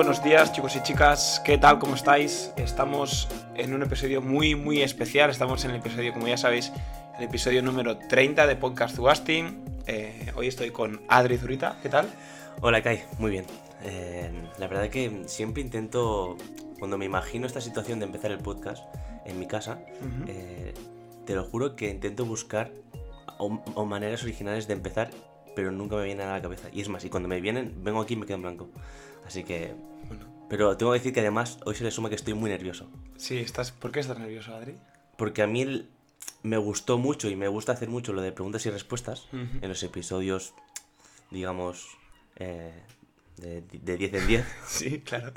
buenos días chicos y chicas, ¿qué tal? ¿Cómo estáis? Estamos en un episodio muy muy especial, estamos en el episodio, como ya sabéis, el episodio número 30 de Podcast Zugasting. Eh, hoy estoy con Adri Zurita, ¿qué tal? Hola Kai, muy bien. Eh, la verdad que siempre intento, cuando me imagino esta situación de empezar el podcast en mi casa, eh, te lo juro que intento buscar o, o maneras originales de empezar, pero nunca me viene nada a la cabeza. Y es más, y cuando me vienen, vengo aquí y me quedo en blanco. Así que... Pero tengo que decir que además hoy se le suma que estoy muy nervioso. Sí, estás, ¿por qué estás nervioso, Adri? Porque a mí el- me gustó mucho y me gusta hacer mucho lo de preguntas y respuestas en los episodios, digamos, eh, de, de 10 en 10. Sí, claro.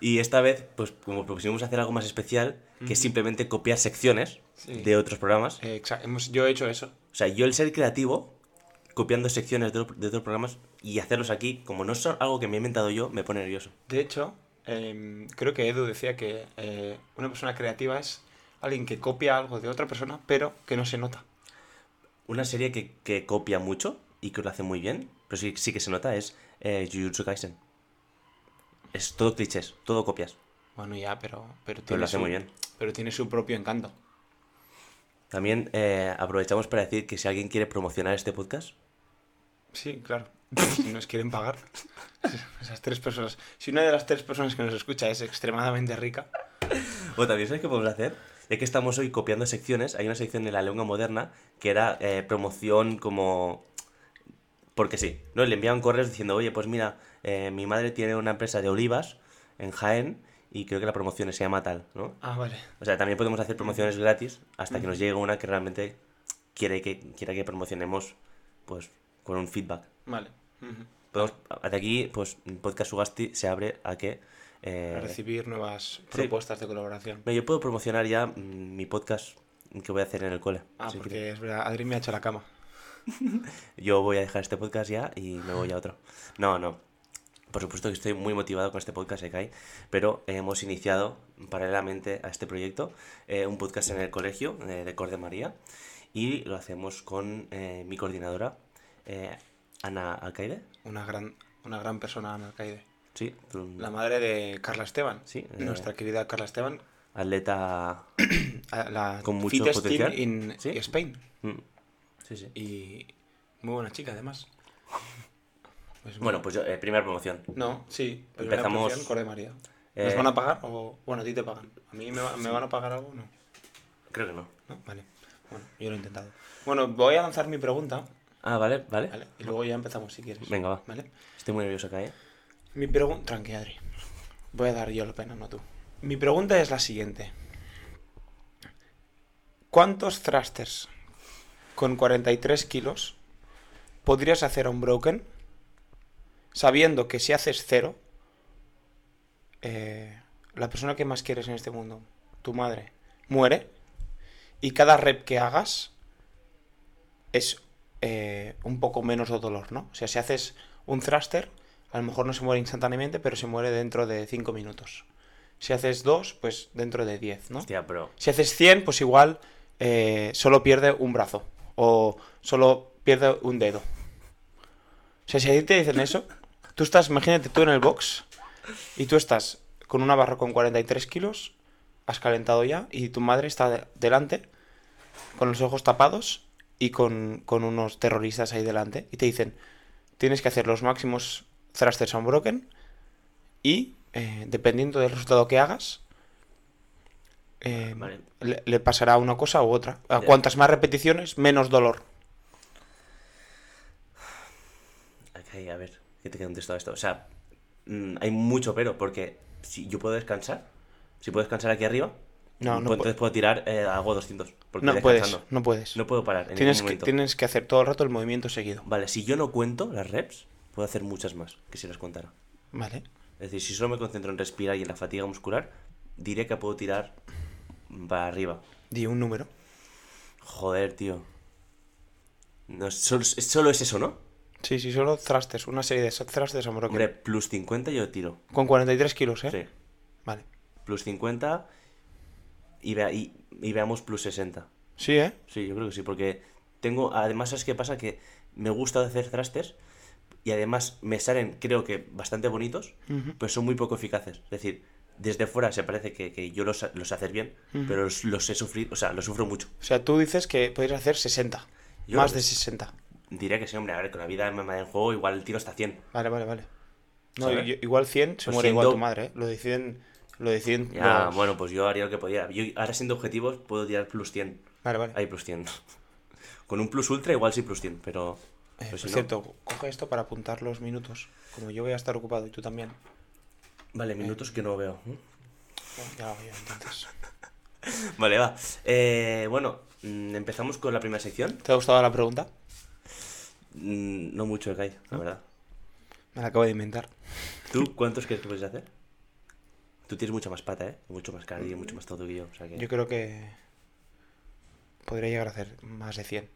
Y esta vez, pues como propusimos hacer algo más especial, que es simplemente copiar secciones Sí. de otros programas. Eh, exa- hemos- yo he hecho eso. O sea, yo el ser creativo, copiando secciones de, de otros programas y hacerlos aquí, como no son algo que me he inventado yo, me pone nervioso. De hecho, em, creo que Edu decía que eh, una persona creativa es alguien que copia algo de otra persona, pero que no se nota. Una serie que, que copia mucho y que lo hace muy bien, pero sí, sí que se nota, es eh, Jujutsu Kaisen. Es todo clichés, todo copias. Bueno, ya, pero, pero, Pero tiene lo hace su- muy bien. Pero tiene su propio encanto. También eh, aprovechamos para decir que si alguien quiere promocionar este podcast, Sí, claro. Si nos quieren pagar. Esas tres personas. Si una de las tres personas que nos escucha es extremadamente rica. O también, ¿sabes qué podemos hacer? Ya que estamos hoy copiando secciones, hay una sección de la lengua moderna que era eh, promoción como... Porque sí, ¿no? Le enviaban correos diciendo, oye, pues mira, eh, mi madre tiene una empresa de olivas en Jaén y creo que la promoción se llama tal, ¿no? Ah, vale. O sea, también podemos hacer promociones gratis hasta que nos llegue una que realmente quiere que, quiera que promocionemos, pues, con un feedback. Vale. Podemos, de aquí, pues, Podcast Sugasti se abre a que... eh, A recibir nuevas propuestas de colaboración. Yo puedo promocionar ya mm, mi podcast que voy a hacer en el cole. Ah, que porque es verdad, Adri me ha hecho la cama. yo voy a dejar este podcast ya y me voy a otro. No, no. Por supuesto que estoy muy motivado con este podcast de Kai, pero hemos iniciado paralelamente a este proyecto eh, un podcast en el colegio eh, de Cor de María y lo hacemos con eh, mi coordinadora, eh, Ana Alcaide. Una gran, una gran persona, Ana Alcaide. Sí, tú- La madre de Carla Esteban. Sí, eh. Nuestra querida Carla Esteban. atleta. La Con mucho potencial. in Sí. Spain. Mm, Sí, sí. Y muy buena chica, además. Pues Bueno, pues yo, eh, primera promoción. No, sí. Empezamos-. Cor de María. Eh, ¿Nos van a pagar? O, bueno, a ti te pagan. ¿A mí me, va- me van a pagar algo? No. Creo que no. ¿No? Vale. Bueno, yo lo he intentado. Bueno, voy a lanzar mi pregunta, Ah, vale, vale. ¿vale? Y luego ya empezamos si quieres. Venga, va. ¿Vale? Estoy muy nervioso acá, ¿eh? Mi pregunta... Tranqui, Adri. Voy a dar yo la pena, no tú. Mi pregunta es la siguiente. ¿Cuántos thrusters con 43 kilos podrías hacer a un broken sabiendo que si haces cero, eh, la persona que más quieres en este mundo, tu madre, muere y cada rep que hagas es eh, un poco menos de dolor, ¿no? O sea, si haces un thruster, a lo mejor no se muere instantáneamente, pero se muere dentro de 5 minutos. Si haces dos, pues dentro de 10, ¿no? Hostia, pero. Si haces 100, pues igual eh, solo pierde un brazo o solo pierde un dedo. O sea, si a ti te dicen eso, tú estás, imagínate tú en el box y tú estás con una barra con 43 kilos, has calentado ya y tu madre está de- delante con los ojos tapados y con, con unos terroristas ahí delante y te dicen, tienes que hacer los máximos thrusters unbroken y eh, dependiendo del resultado que hagas, eh, Vale. le, le pasará una cosa u otra. A cuantas más repeticiones, menos dolor. Ok, a ver, ¿qué te contesto a esto? O sea, mm, hay mucho pero, porque si yo puedo descansar, si puedo descansar aquí arriba, No, no entonces puedo tirar, eh, hago 200. Porque No puedes, no puedes. No puedo parar en tienes, que, tienes que hacer todo el rato el movimiento seguido. Vale, si yo no cuento las reps, puedo hacer muchas más que si las contara. Vale. Es decir, si solo me concentro en respirar y en la fatiga muscular, diré que puedo tirar para arriba. Di un número. Joder, tío. No, solo, solo es eso, ¿no? Sí, sí, solo thrusters. Una serie de thrusters unbroken. Hombre, plus 50 yo tiro. Con 43 kilos, ¿eh? Sí. Vale. Plus 50 y, vea- y, y veamos plus 60. Sí, ¿eh? Sí, yo creo que sí, porque tengo. Además, ¿sabes qué pasa? Que me gusta hacer thrusters y además me salen, creo que, bastante bonitos, pero son muy poco eficaces. Es decir, desde fuera se parece que, que yo los, los hacer bien, pero los, los he sufrido, o sea, los sufro mucho. O sea, tú dices que podrías hacer 60. Yo- más de 60. Diré que sí, hombre, a ver, con la vida en juego igual el tiro está 100. Vale, vale, vale. No, yo- igual 100 se Pues muere igual siendo- tu madre, ¿eh? Lo deciden. Lo deciden. Ya, los- bueno, pues yo haría lo que podía. Yo ahora siendo objetivos puedo tirar plus 100. Vale, vale. Hay plus 100. Con un plus ultra igual sí plus 100, pero... Eh, pero por si no- cierto, coge esto para apuntar los minutos. Como yo voy a estar ocupado y tú también. Vale, minutos que no veo. Bueno, ya lo veo, entonces. Vale, va. Eh, bueno, mm, empezamos con la primera sección. ¿Te ha gustado la pregunta? Mm, No mucho, Kai, la verdad. Me la acabo de inventar. ¿Tú cuántos crees que puedes hacer? Tú tienes mucha más pata, ¿eh? Mucho más cardio, mucho más todo que yo. O sea que... Yo creo que. Podría llegar a hacer más de 100.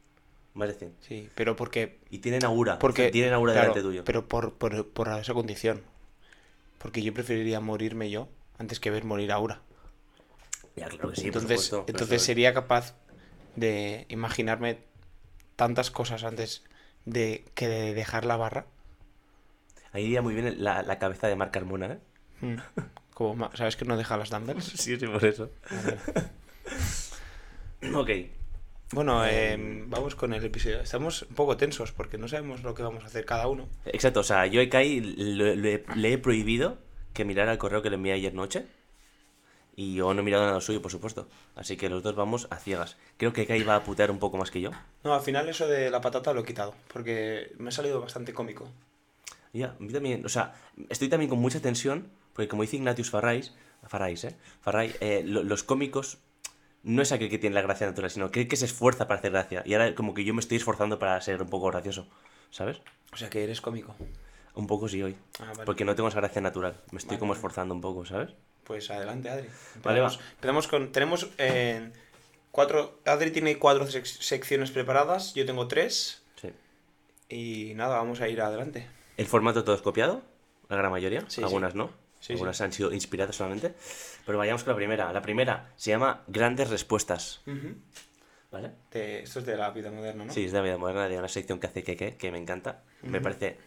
Más de 100. Sí, pero porque. Y tienen aura. porque tienen aura claro, delante tuyo. Pero por, por, por esa condición. Porque yo preferiría morirme yo antes que ver morir a Aura. Ya, claro que sí, entonces, supuesto, entonces sería capaz de imaginarme tantas cosas antes de que de dejar la barra. Ahí iría muy bien la, la cabeza de Marc Carmona, ¿eh? Mm. Como, ¿Sabes que no deja las dumbbells? Sí, sí, por eso. ok. Bueno, eh, vamos con el episodio. Estamos un poco tensos porque no sabemos lo que vamos a hacer cada uno. Exacto, o sea, yo a Kai le, le- le he prohibido que mirara el correo que le envié ayer noche. Y yo no he mirado nada suyo, por supuesto. Así que los dos vamos a ciegas. Creo que Kai va a putear un poco más que yo. No, al final eso de la patata lo he quitado porque me ha salido bastante cómico. Ya, a mí también, o sea, estoy también con mucha tensión, porque como dice Ignatius Farrais, Farrais, ¿eh? Farray, eh, lo- los cómicos no es aquel que tiene la gracia natural, sino aquel que se esfuerza para hacer gracia. Y ahora como que yo me estoy esforzando para ser un poco gracioso, ¿sabes? O sea que eres cómico. Un poco sí hoy. Ah, vale. Porque no tengo esa gracia natural. Me estoy Vale, como vale. esforzando un poco, ¿sabes? Pues adelante, Adri. Vale. Empezamos, empezamos con. Tenemos eh, cuatro. Adri tiene cuatro sec- secciones preparadas. Yo tengo tres. Sí. Y nada, vamos a ir adelante. El formato todo es copiado, la gran mayoría. Sí, Algunas sí. no. Sí, Algunas han sido inspiradas solamente. Pero vayamos con la primera. La primera se llama Grandes Respuestas. ¿Vale? De- esto es de la vida moderna, ¿no? Sí, es de la vida moderna, de una sección que hace Keke, que me encanta. Me parece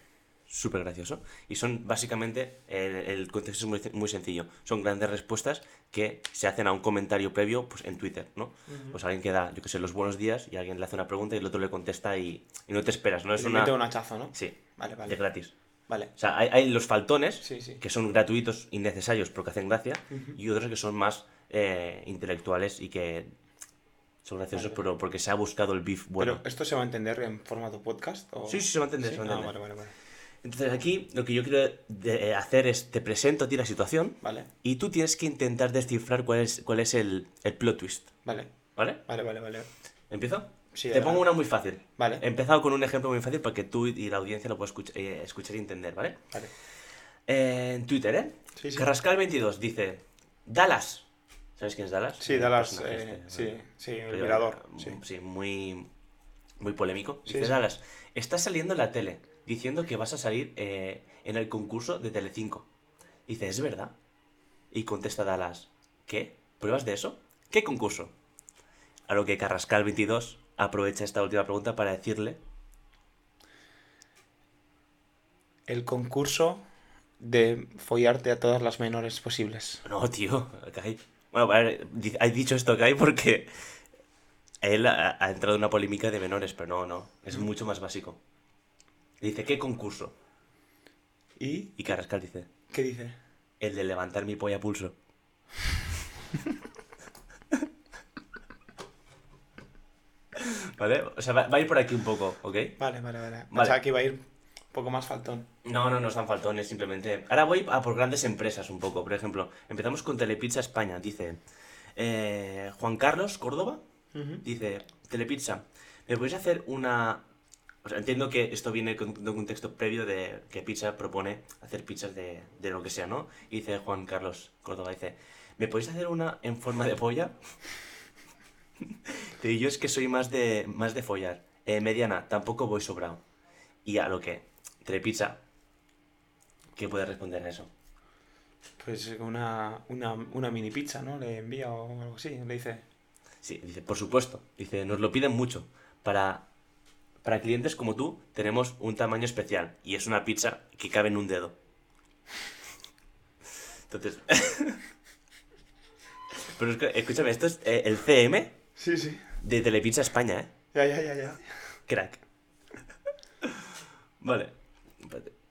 súper gracioso. Y son básicamente, el, el contexto es muy, muy sencillo. Son grandes respuestas que se hacen a un comentario previo pues, en Twitter, ¿no? Pues alguien que da, yo que sé, los buenos días y alguien le hace una pregunta y el otro le contesta y, y no te esperas, ¿no? Es Le una... un hachazo, ¿no? Sí, Vale, de vale. gratis. Vale. O sea, hay, hay los faltones, Sí, sí. que son gratuitos, innecesarios, porque hacen gracia, y otros que son más eh, intelectuales y que son graciosos Vale. pero porque se ha buscado el beef bueno. Pero, ¿esto se va a entender en formato podcast? O... Sí, sí, se va a entender, se va a Ah, entender. vale, vale, vale. Entonces aquí lo que yo quiero de- eh, hacer es, te presento a ti la situación Vale, y tú tienes que intentar descifrar cuál es, cuál es el, el plot twist, vale, ¿vale? vale, vale, vale. ¿Empiezo? Sí, te pongo una muy fácil. Vale. He empezado con un ejemplo muy fácil para que tú y la audiencia lo puedas eh, escuchar y entender, ¿vale? Vale. Eh, en Twitter, ¿eh? Sí, sí. Carrascal22 dice, Dallas. ¿Sabes quién es Dallas? Sí, Dallas, eh, este, sí, sí, el mirador. mm, Sí. sí, muy, muy polémico. Dice. Dallas, estás saliendo en la tele diciendo que vas a salir en el concurso de Telecinco. Dice, ¿es verdad? Y contesta Dallas, ¿qué? ¿Pruebas de eso? ¿Qué concurso? A lo que Carrascal22 aprovecha esta última pregunta para decirle, El concurso de follarte a todas las menores posibles. no, tío, Kai. Bueno, di- has dicho esto, Kai, porque él ha, ha entrado en una polémica de menores, pero no, no, es mucho más básico. Dice, ¿qué concurso? ¿Y Y Carrascal dice, qué dice? el de levantar mi polla a pulso. ¿Vale? O sea, va, va a ir por aquí un poco, ¿ok? Vale, vale, vale. Vale. Pensaba que iba a ir un poco más faltón. No, no, no están faltones, simplemente. Ahora voy a por grandes empresas un poco. Por ejemplo, empezamos con Telepizza España. Dice eh, Juan Carlos Córdoba. Ujú. Dice, Telepizza, ¿me podéis hacer una... O sea, entiendo que esto viene con- de un contexto previo de que Pizza propone hacer pizzas de, de lo que sea, ¿no? Y dice Juan Carlos Córdoba, dice, ¿me podéis hacer una en forma de polla? Te digo, yo es que soy más de, más de follar. Eh, mediana, tampoco voy sobrado. Y a lo que, Telepizza, ¿qué puede responder a eso? Pues una, una, una mini pizza, ¿no? Le envía o algo así. Le dice. Sí, dice, por supuesto. Dice, nos lo piden mucho para, Para clientes como tú, tenemos un tamaño especial y es una pizza que cabe en un dedo. Entonces. Pero es que, escúchame, esto es eh, el CM Sí, sí. de Telepizza España, ¿eh? Ya, ya, ya, ya. Crack. Vale.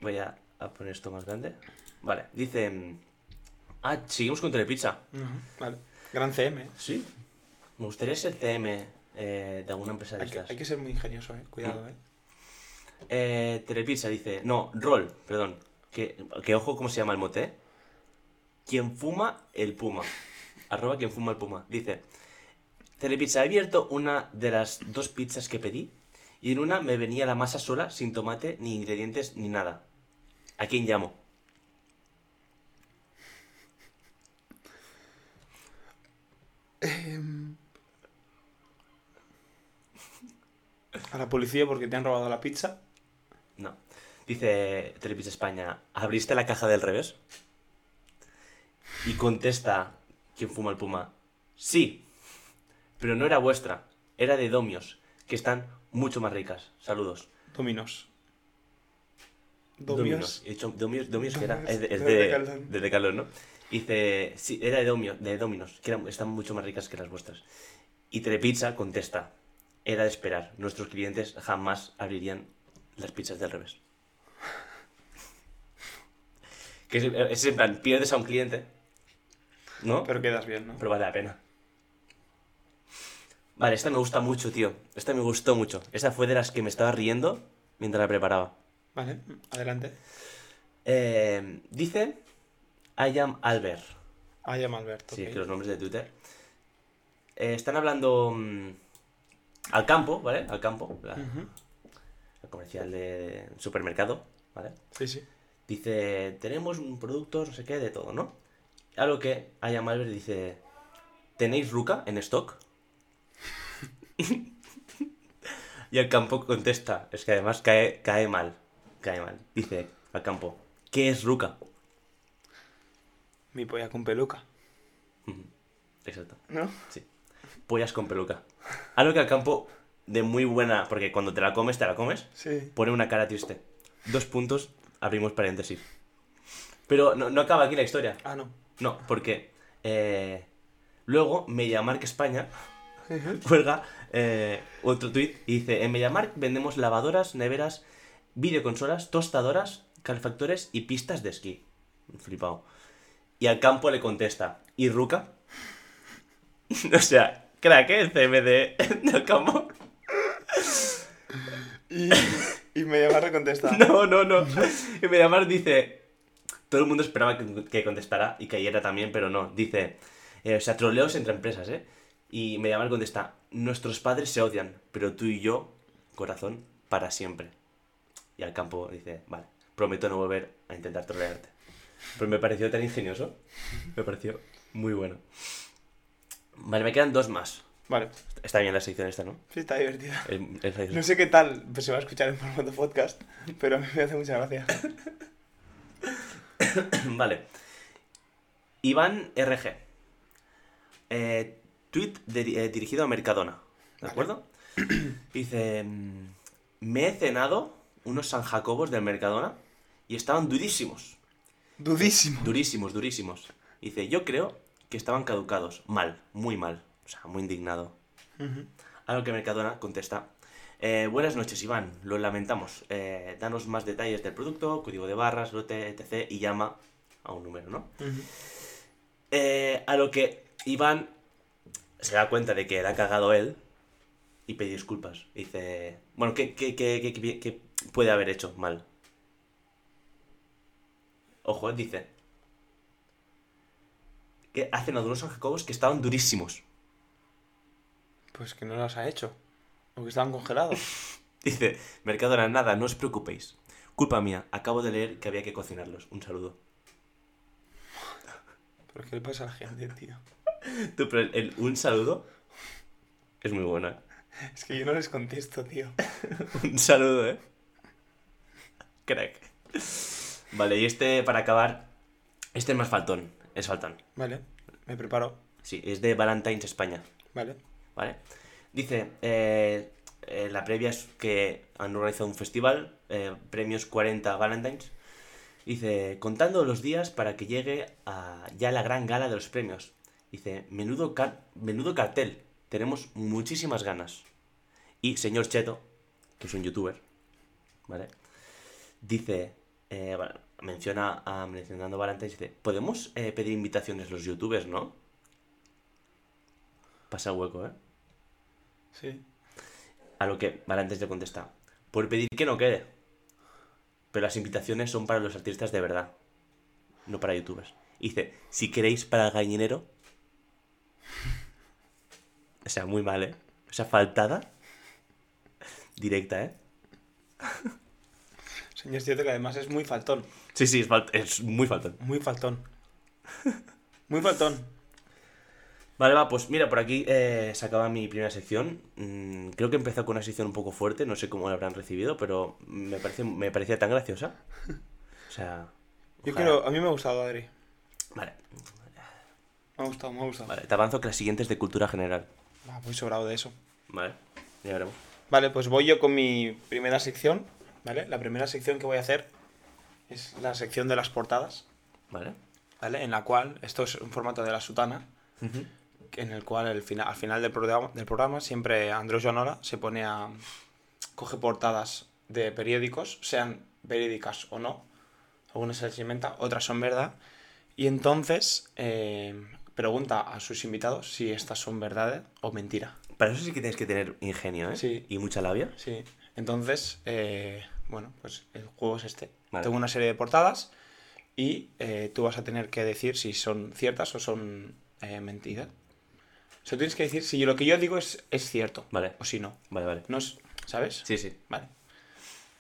Voy a, a poner esto más grande. Vale, dice. mm, Ah, seguimos con Telepizza. Vale. Gran CM. ¿eh? Sí. Me gustaría ser CM eh, de alguna empresa de Hay que, estas. hay que ser muy ingenioso, eh. Cuidado, eh. Eh, Telepizza dice. No, Roll, perdón. Que, que ojo cómo se llama el mote. Quien fuma el puma. Arroba quien fuma el puma. Dice. Telepizza, he abierto una de las dos pizzas que pedí. Y en una me venía la masa sola, sin tomate, ni ingredientes, ni nada. ¿A quién llamo? A la policía porque te han robado la pizza. No. Dice Telepizza España, ¿abriste la caja del revés? Y contesta quien fuma el puma, sí, pero no era vuestra, era de Domios, que están mucho más ricas. Saludos. Dominos. Dominos. Dominos. He dicho Domios, Domios que era, Domios, es de, es de de, ¿no? Dice, sí, era de, Domio, de Dominos, que eran- están mucho más ricas que las vuestras. Y Telepizza contesta, era de esperar, nuestros clientes jamás abrirían las pizzas del revés. Que es, es en plan, pierdes a un cliente, ¿no? Pero quedas bien, ¿no? Pero vale la pena. Vale, esta me gusta mucho, tío. Esta me gustó mucho. Esta fue de las que me estaba riendo mientras la preparaba. Vale, adelante. Eh, dice I am Albert. Ah, llama Alberto. Sí, es que los nombres de Twitter. Eh, están hablando mm, al campo, ¿vale? Al campo, la comercial de supermercado, ¿vale? Sí, sí. Dice, tenemos un producto, no sé qué, de todo, ¿no? A lo que I am Albert dice, ¿tenéis ruca en stock? Y el campo contesta, es que además cae, cae mal, cae mal. Dice al campo, ¿qué es ruca? Mi polla con peluca. Exacto. ¿No? Sí. Pollas con peluca. Algo que al campo de muy buena, porque cuando te la comes, te la comes, Sí. pone una cara triste. Dos puntos, abrimos paréntesis. Pero no, no acaba aquí la historia. Ah, no. No, porque eh, luego Mediamark España cuelga eh, otro tweet y dice, en Mediamark vendemos lavadoras, neveras, videoconsolas, tostadoras, calefactores y pistas de esquí. Flipado. Y al campo le contesta, ¿y Ruca? o sea, crack, ¿eh? El CMD del campo. Y, y me llama a contestar. No, no, no. Y Mediamark dice. Todo el mundo esperaba que, que contestara y cayera también, pero no. Dice. eh, o sea, troleos entre empresas, ¿eh? Y Mediamark contesta. Nuestros padres se odian, pero tú y yo, corazón, para siempre. Y al campo dice. Vale, prometo no volver a intentar trolearte. Pero me pareció tan ingenioso. Me pareció muy bueno. Vale, me quedan dos más. Vale. Está bien la sección esta, ¿no? Sí, está divertida. No sé qué tal pues se va a escuchar en formato podcast, pero a mí me hace mucha gracia. Vale. Iván RG. Eh, tweet de- eh, dirigido a Mercadona. ¿De Vale. acuerdo? Dice: mm, Me he cenado unos San Jacobos del Mercadona y estaban durísimos. Dudísimo. Durísimos, durísimos. Dice: Yo creo que estaban caducados. Mal, muy mal. O sea, muy indignado. A lo que Mercadona contesta. "Eh, buenas noches, Iván. Lo lamentamos. Eh, danos más detalles del producto, código de barras, lote, etc. Y llama a un número, ¿no? Eh, a lo que Iván se da cuenta de que la ha cagado él y pide disculpas. Dice, bueno, ¿qué, qué, qué- qué- puede haber hecho mal? Ojo, dice que ha cenado unos San Jacobos que estaban durísimos. Pues que no los ha hecho. Porque estaban congelados. Dice, Mercadona, nada, no os preocupéis. Culpa mía, acabo de leer que había que cocinarlos. Un saludo. ¿Pero qué le pasa a la gente, tío? Tú, pero el, el un saludo es muy bueno, ¿eh? Es que yo no les contesto, tío. Un saludo, ¿eh? Crack. Vale, y este, para acabar, este es más faltón. Es faltón. Vale, me preparo. Sí, es de Valentine's España. Vale. ¿Vale? Dice, eh, eh, la previa es que han organizado un festival, eh, premios 40 Valentines. Dice, contando los días para que llegue a ya la gran gala de los premios. Dice, menudo, car- menudo cartel, tenemos muchísimas ganas. Y señor Cheto, que es un youtuber, ¿vale? Dice, eh, bueno, menciona a mencionando Valentines, dice, ¿podemos eh, pedir invitaciones los youtubers, no? Pasa hueco, ¿eh? Sí. A lo que Valentines le contesta, por pedir que no quede. Pero las invitaciones son para los artistas de verdad, no para youtubers. Y dice, si queréis para el gallinero... O sea, muy mal, ¿eh? Esa faltada directa, ¿eh? Señor Cierto que además es muy faltón. Sí, sí, es, fal- es muy faltón. Muy faltón. Muy faltón. Vale, va, pues mira, por aquí eh, se acaba mi primera sección. Mm, creo que empezó con una sección un poco fuerte, no sé cómo la habrán recibido, pero me, parece, me parecía tan graciosa. O sea... Yo quiero. A mí me ha gustado, Adri. Vale, Me ha gustado, me ha gustado. vale, te avanzo que la siguiente es de cultura general. Ah, muy sobrado de eso. Vale, ya veremos. Vale, pues voy yo con mi primera sección. ¿Vale? La primera sección que voy a hacer es la sección de las portadas. Vale. ¿Vale? En la cual, esto es un formato de la sutana, Ujú. en el cual el fina- al final del programa, del programa siempre Andrés Jonora se pone a. coge portadas de periódicos, sean verídicas o no. Algunas se les inventa, otras son verdad. Y entonces eh, pregunta a sus invitados si estas son verdad o mentira. Para eso sí que tienes que tener ingenio, ¿eh? Sí. Y mucha labia. Sí. Entonces, eh, bueno, pues el juego es este. Vale. Tengo una serie de portadas y eh, tú vas a tener que decir si son ciertas o son eh, mentiras. O sea, tienes que decir si lo que yo digo es, es cierto Vale. o si no. Vale, vale. no es, ¿Sabes? Sí, sí. Vale.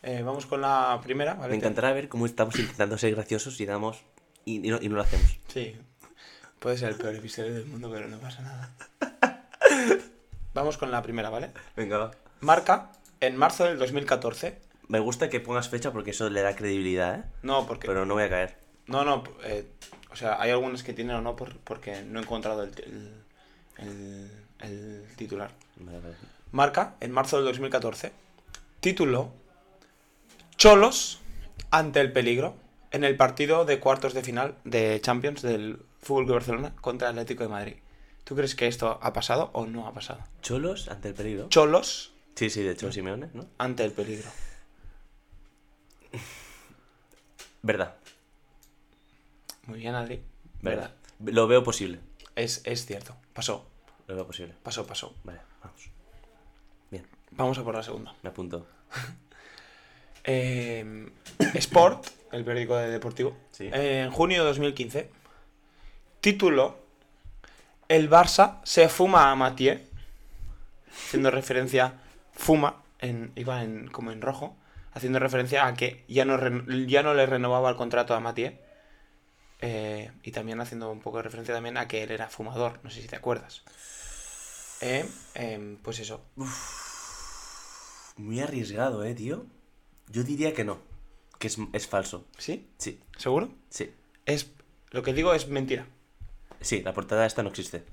Eh, vamos con la primera, ¿vale? Me encantará ver cómo estamos intentando ser graciosos y damos... Y, y no, y no lo hacemos. Sí. Puede ser el peor episodio del mundo, pero no pasa nada. Vamos con la primera, ¿vale? Venga, va. Marca, en marzo del 2014. Me gusta que pongas fecha porque eso le da credibilidad, ¿eh? No, porque... Pero no voy a caer. No, no, eh, o sea, hay algunas que tienen o no por- porque no he encontrado el, el- el- el titular. Vale, vale. Marca, en marzo del 2014, título Cholos ante el peligro en el partido de cuartos de final de Champions del Fútbol Club Barcelona contra Atlético de Madrid. ¿Tú crees que esto ha pasado o no ha pasado? ¿Cholos ante el peligro? Cholos Sí, sí, de Cholo Simeone, ¿no? ante el peligro. Verdad. Muy bien, Adri. Verdad. Lo veo posible. Es, es cierto. Pasó, Lo veo posible. pasó, pasó. Vale, vamos. Bien, Vamos a por la segunda. me apunto. Eh, Sport, el periódico de deportivo, Sí. eh, en junio de 2015, título El Barça se fuma a Mathieu, haciendo referencia, fuma, en, iba en, como en rojo, haciendo referencia a que ya no, ya no le renovaba el contrato a Mathieu, eh, y también haciendo un poco de referencia también a que él era fumador, no sé si te acuerdas. Eh, em, pues eso, Muy arriesgado, ¿eh, tío? Yo diría que no. Que es, es falso. ¿sí? Sí, ¿Seguro? sí. Es, lo que digo es mentira. Sí, la portada esta no existe.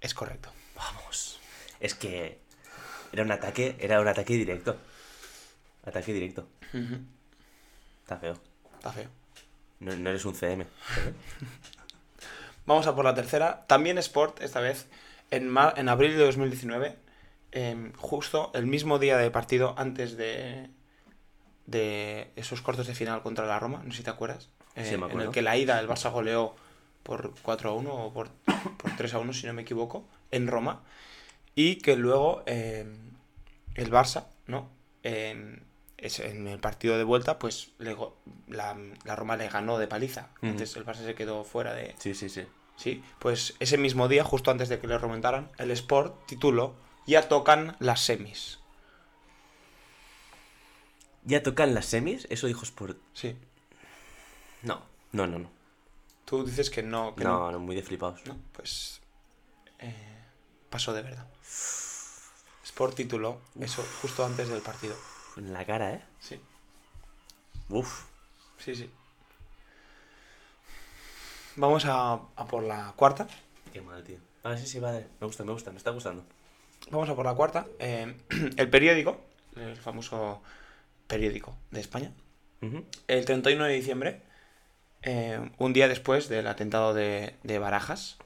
Es correcto. Vamos. Es que era un ataque, era un ataque directo. Ataque directo. Está feo. Está feo. No, no eres un CM. Vamos a por la tercera. También Sport, esta vez, en, ma- en abril de 2019, em, justo el mismo día de partido antes de, de esos cortos de final contra la Roma, no sé si te acuerdas, eh, Sí, me en acuerdo. el que la ida el Barça goleó por 4 a 1 o por, por 3 a 1, si no me equivoco, en Roma, y que luego em, el Barça, ¿no? En, en el partido de vuelta, pues le la, la Roma le ganó de paliza. Entonces el Barça se quedó fuera de, Sí, sí, sí. Sí, pues ese mismo día, justo antes de que le remontaran, el Sport tituló Ya tocan las semis. ¿Ya tocan las semis? Eso dijo Sport. Sí. No, no, no, no. Tú dices que no. Que No, no, muy de flipados. no. Pues. eh, pasó de verdad. Sport tituló eso justo antes del partido. En la cara, ¿eh? Sí, Uf. sí, sí. Vamos a, a por la cuarta. Qué mal, tío. Ah, sí, sí, vale. Me gusta, me gusta, me está gustando. Vamos a por la cuarta. Eh, el periódico, el famoso periódico de España, Ujú. el 31 de diciembre, eh, un día después del atentado de, de Barajas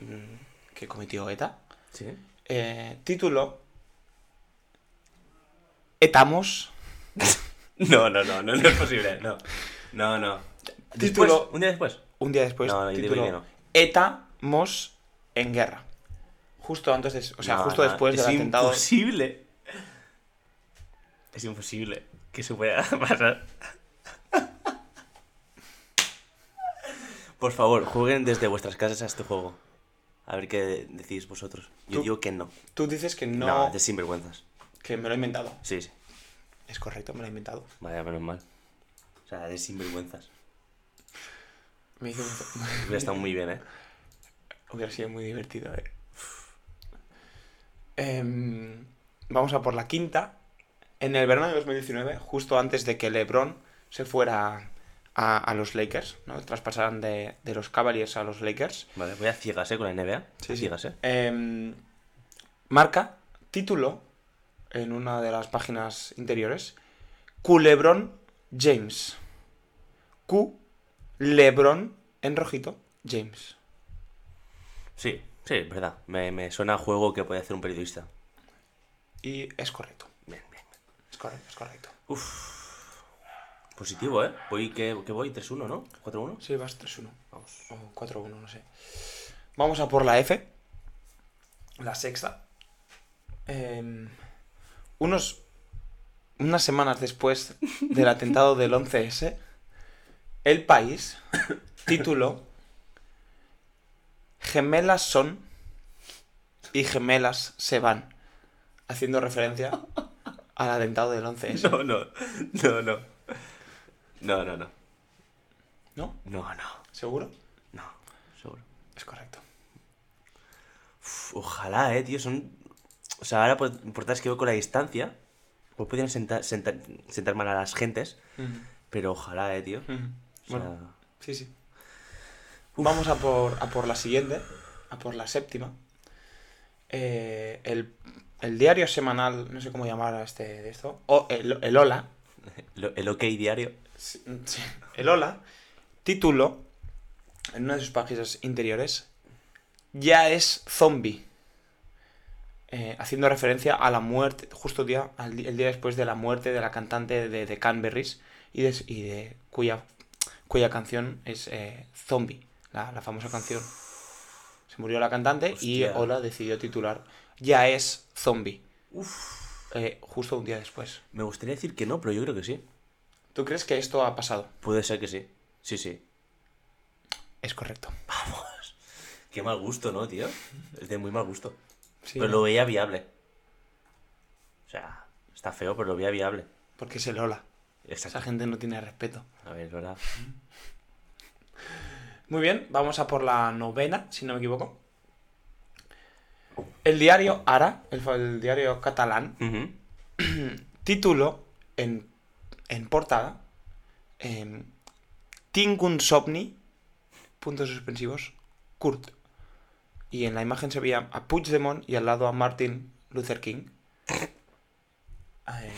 mm, que cometió ETA, Sí. eh, título Etamos. No, no, no, no, no es posible. No, no, no. Después, Título- ¿Un día después? Un día después, No. Etamos en guerra. Justo antes de, o sea, justo después es del atentado. imposible. Es imposible que eso pueda pasar. Por favor, jueguen desde vuestras casas a este juego. A ver qué decís vosotros. Yo Tú- digo que no. Tú dices que no, No, de sinvergüenzas. que me lo he inventado. Sí, sí. Es correcto, me lo he inventado. Vaya, menos mal. O sea, de sinvergüenzas. Me hizo Hubiera estado muy bien, ¿eh? Hubiera sido muy divertido, eh. Em, vamos a por la quinta. En el verano de 2019, justo antes de que LeBron se fuera a, a los Lakers, ¿no? Traspasaran de, de los Cavaliers a los Lakers. Vale, voy a ciegas, ¿eh? Con la NBA. Sí, ciegas, ¿eh? Em, marca título en una de las páginas interiores. Culebron James. Q. Lebron en rojito. James. Sí, sí, es verdad. Me, me suena a juego que puede hacer un periodista. Y es correcto. Bien, bien. Es correcto, es correcto. Positivo, ¿eh? Voy, ¿qué, qué voy? ¿3-1, no? ¿4-1? Sí, vas 3-1. Vamos. O 4-1, no sé. Vamos a por la F. La sexta. Em, unos. Unas semanas después del atentado del 11S, el país tituló Gemelas son y gemelas se van. Haciendo referencia al atentado del 11S. No, no, no, no. No, no, no. ¿No? No, no. ¿Seguro? No, seguro. Es correcto. Uf, ojalá, eh, tío. Son. O sea, ahora por es que voy con la distancia. Pues podrían sentar, sentar, sentar mal a las gentes. Pero ojalá, eh, tío. O sea, Bueno, sí, sí. Vamos a por, a por la siguiente, a por la séptima. Eh, el, el diario semanal, no sé cómo llamar a este de esto, o el, el Ola, lo- el OK diario. Sí, sí, el Ola, tituló en una de sus páginas interiores, ya es zombie. Eh, haciendo referencia a la muerte, justo día, al el día después de la muerte de la cantante de, de Canberries y de, y de cuya, cuya canción es eh, Zombie, la, la famosa canción. Se murió la cantante y. Ola decidió titular Ya es Zombie. Eh, justo un día después. Me gustaría decir que no, pero yo creo que sí. ¿Tú crees que esto ha pasado? Puede ser que sí. Sí, sí. Es correcto. Qué mal gusto, ¿no, tío? Es de muy mal gusto. Sí, pero lo veía viable. O sea, está feo, pero lo veía viable. Porque es el Ola. Esa Exacto. gente no tiene respeto. A ver, es verdad. Muy bien, vamos a por la novena, si no me equivoco. El diario Ara, el, diario catalán, Ujú. título en, en portada, Tinc un somni, puntos suspensivos, Kurt. Y en la imagen se veía a Puigdemont y al lado a Martin Luther King. Em,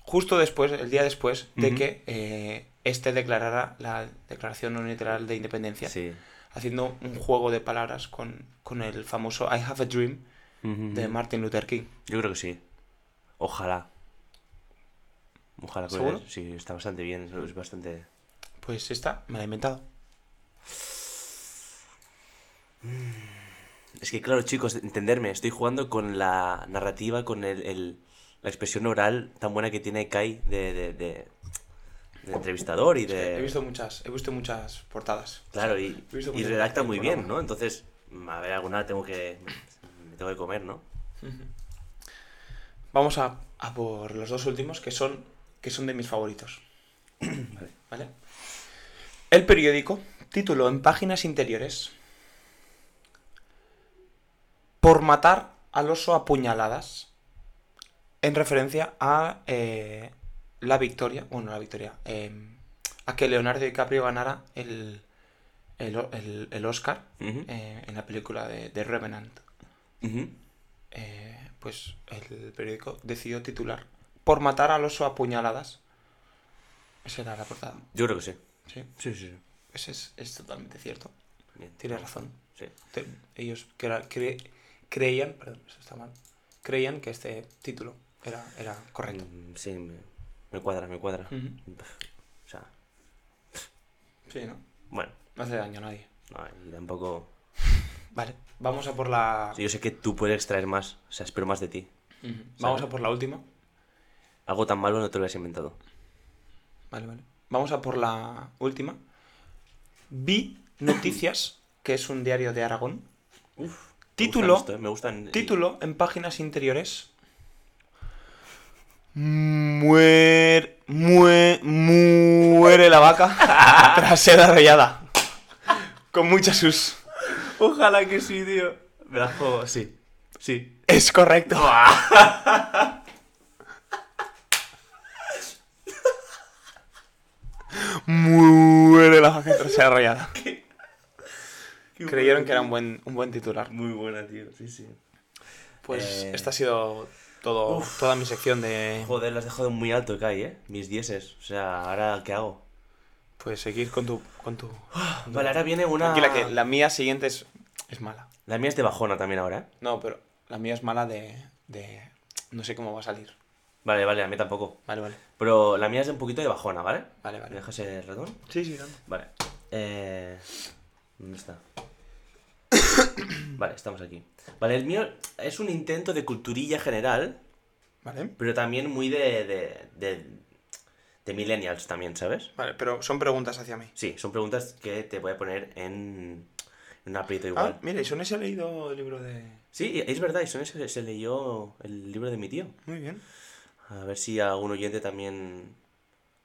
justo después, el día después de que eh, este declarara la Declaración Unilateral de Independencia, Sí. haciendo un juego de palabras con, con el famoso I Have a Dream de Martin Luther King. Yo creo que sí. Ojalá. Ojalá que ¿Seguro? Sí, está bastante bien. Es bastante. Pues esta me la he inventado. Es que, claro, chicos, entenderme, estoy jugando con la narrativa, con el, el- la expresión oral tan buena que tiene Kai de, de, de- de entrevistador y de. He visto muchas, he visto muchas portadas. Claro, y, y redacta muy bien, programa. ¿no? Entonces, a ver, alguna tengo que. Me tengo que comer, ¿no? Vamos a, a por los dos últimos que son, que son de mis favoritos. Vale. ¿Vale? El periódico, título en páginas interiores. Por matar al oso a puñaladas. En referencia a eh, la victoria. Bueno, la victoria. eh, a que Leonardo DiCaprio ganara el, el, el- el Oscar eh, en la película de, de Revenant. pues el periódico decidió titular por matar al oso a puñaladas. Esa era la portada. Yo creo que sí. Sí, Sí, sí, sí. ese es, es totalmente cierto. Bien. Tienes razón. Sí. Te- ellos cre- cre- creían, perdón, eso está mal, creían que este título era, era correcto. Mm, Sí, me, me cuadra, me cuadra. O sea, Sí, ¿no? bueno, No hace daño a nadie. no, y tampoco... Vale, vamos a por la... Yo sé que tú puedes extraer más, o sea, espero más de ti. Vamos a por la última. Algo tan malo no te lo has inventado. Vale, vale. Vamos a por la última. Vi Noticias, que es un diario de Aragón. Título, Me gustan esto, ¿eh? me gustan... título en páginas interiores. Muere, muere, muere la vaca tras ser arrollada. Con muchas sus. Ojalá que sí, tío. Me la juego, sí. Sí. Es correcto. Muere la vaca tras ser arrollada. Creyeron que era un buen, un buen titular. Muy buena, tío. Sí, sí. Pues Eh, esta ha sido todo, toda mi sección de Joder, las has dejado muy alto, Kai, ¿eh? Mis dieces. O sea, ¿ahora qué hago? pues seguir con tu con tu Vale, ahora viene una... Tranquila que la mía siguiente es, es mala. La mía es de bajona también ahora, ¿eh? No, pero la mía es mala de, de no sé cómo va a salir. Vale, vale, a mí tampoco. Vale, vale. Pero la mía es de un poquito de bajona, ¿vale? Vale, ¿Me vale. dejas el ratón? Sí, sí, dando. Vale. Eh... ¿Dónde está? vale, estamos aquí. Vale, el mío es un intento de culturilla general, Vale. pero también muy de... de, de, de millennials también, ¿sabes? Vale, pero son preguntas hacia mí. Sí, son preguntas que te voy a poner en, en un aprieto Ah, igual. mira, y Sones ha leído el libro de... Sí, es verdad, y son se, se leyó el libro de mi tío. Muy bien. A ver si algún oyente también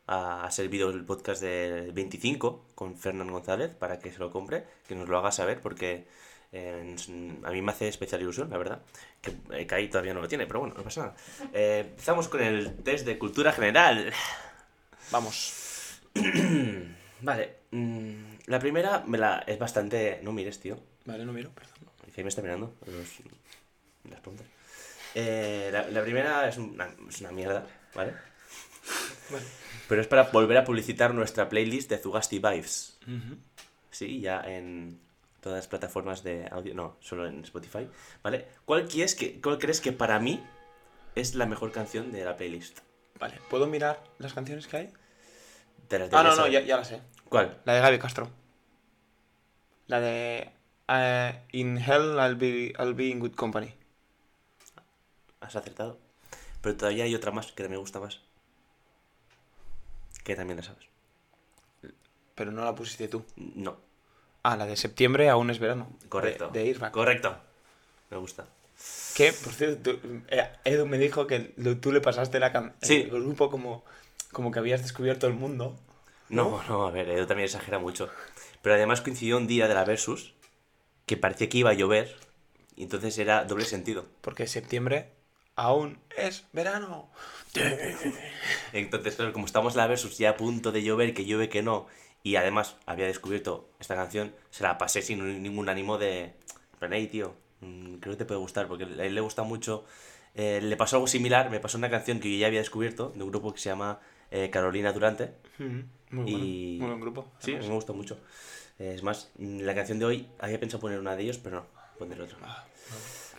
ha, servido el podcast de 25 con Fernán González para que se lo compre, que nos lo haga saber, porque eh, a mí me hace especial ilusión, la verdad. Que eh, Kai todavía no lo tiene, pero bueno, no pasa nada. Eh, empezamos con el test de cultura general. Vamos. Vale, mm, la primera me la es bastante. No mires, tío. Vale, no miro, perdón. Que me está mirando los- las preguntas. Eh, la, la primera es una, es una mierda, ¿vale? Vale. Pero es para volver a publicitar nuestra playlist de Zugasti Vibes. Sí, ya en todas las plataformas de audio. No, solo en Spotify. ¿Vale? ¿Cuál, quieres que, cuál crees que para mí es la mejor canción de la playlist? Vale, ¿puedo mirar las canciones que hay? Te las Ah, no, no, ya la sé. ¿Cuál? La de Gaby Castro. La de... eh, in Hell I'll be, I'll be in good company. Has acertado. Pero todavía hay otra más que me gusta más. Que también la sabes. Pero no la pusiste tú. No, Ah, la de septiembre aún es verano. correcto. De, de. Correcto. Me gusta. Que, por cierto, tú- eh, Edu me dijo que tú le pasaste la can- Sí. el grupo como, como que habías descubierto el mundo. No, no, a ver, Edu también exagera mucho. Pero además coincidió un día de la Versus que parecía que iba a llover y entonces era doble sentido. Porque septiembre aún es verano. Entonces, claro, como estamos en la Versus ya a punto de llover, que llueve que no, y además había descubierto esta canción, se la pasé sin ningún ánimo de... "Ey, tío, mm, creo que te puede gustar, porque a él le gusta mucho... eh, le pasó algo similar, me pasó una canción que yo ya había descubierto, de un grupo que se llama eh, Carolina Durante, Ujú, Muy bueno. Y- Muy buen grupo. Sí, mí me gusta mucho. Eh, Es más, mm, la canción de hoy había pensado poner una de ellos, pero no, poner otra. Ah,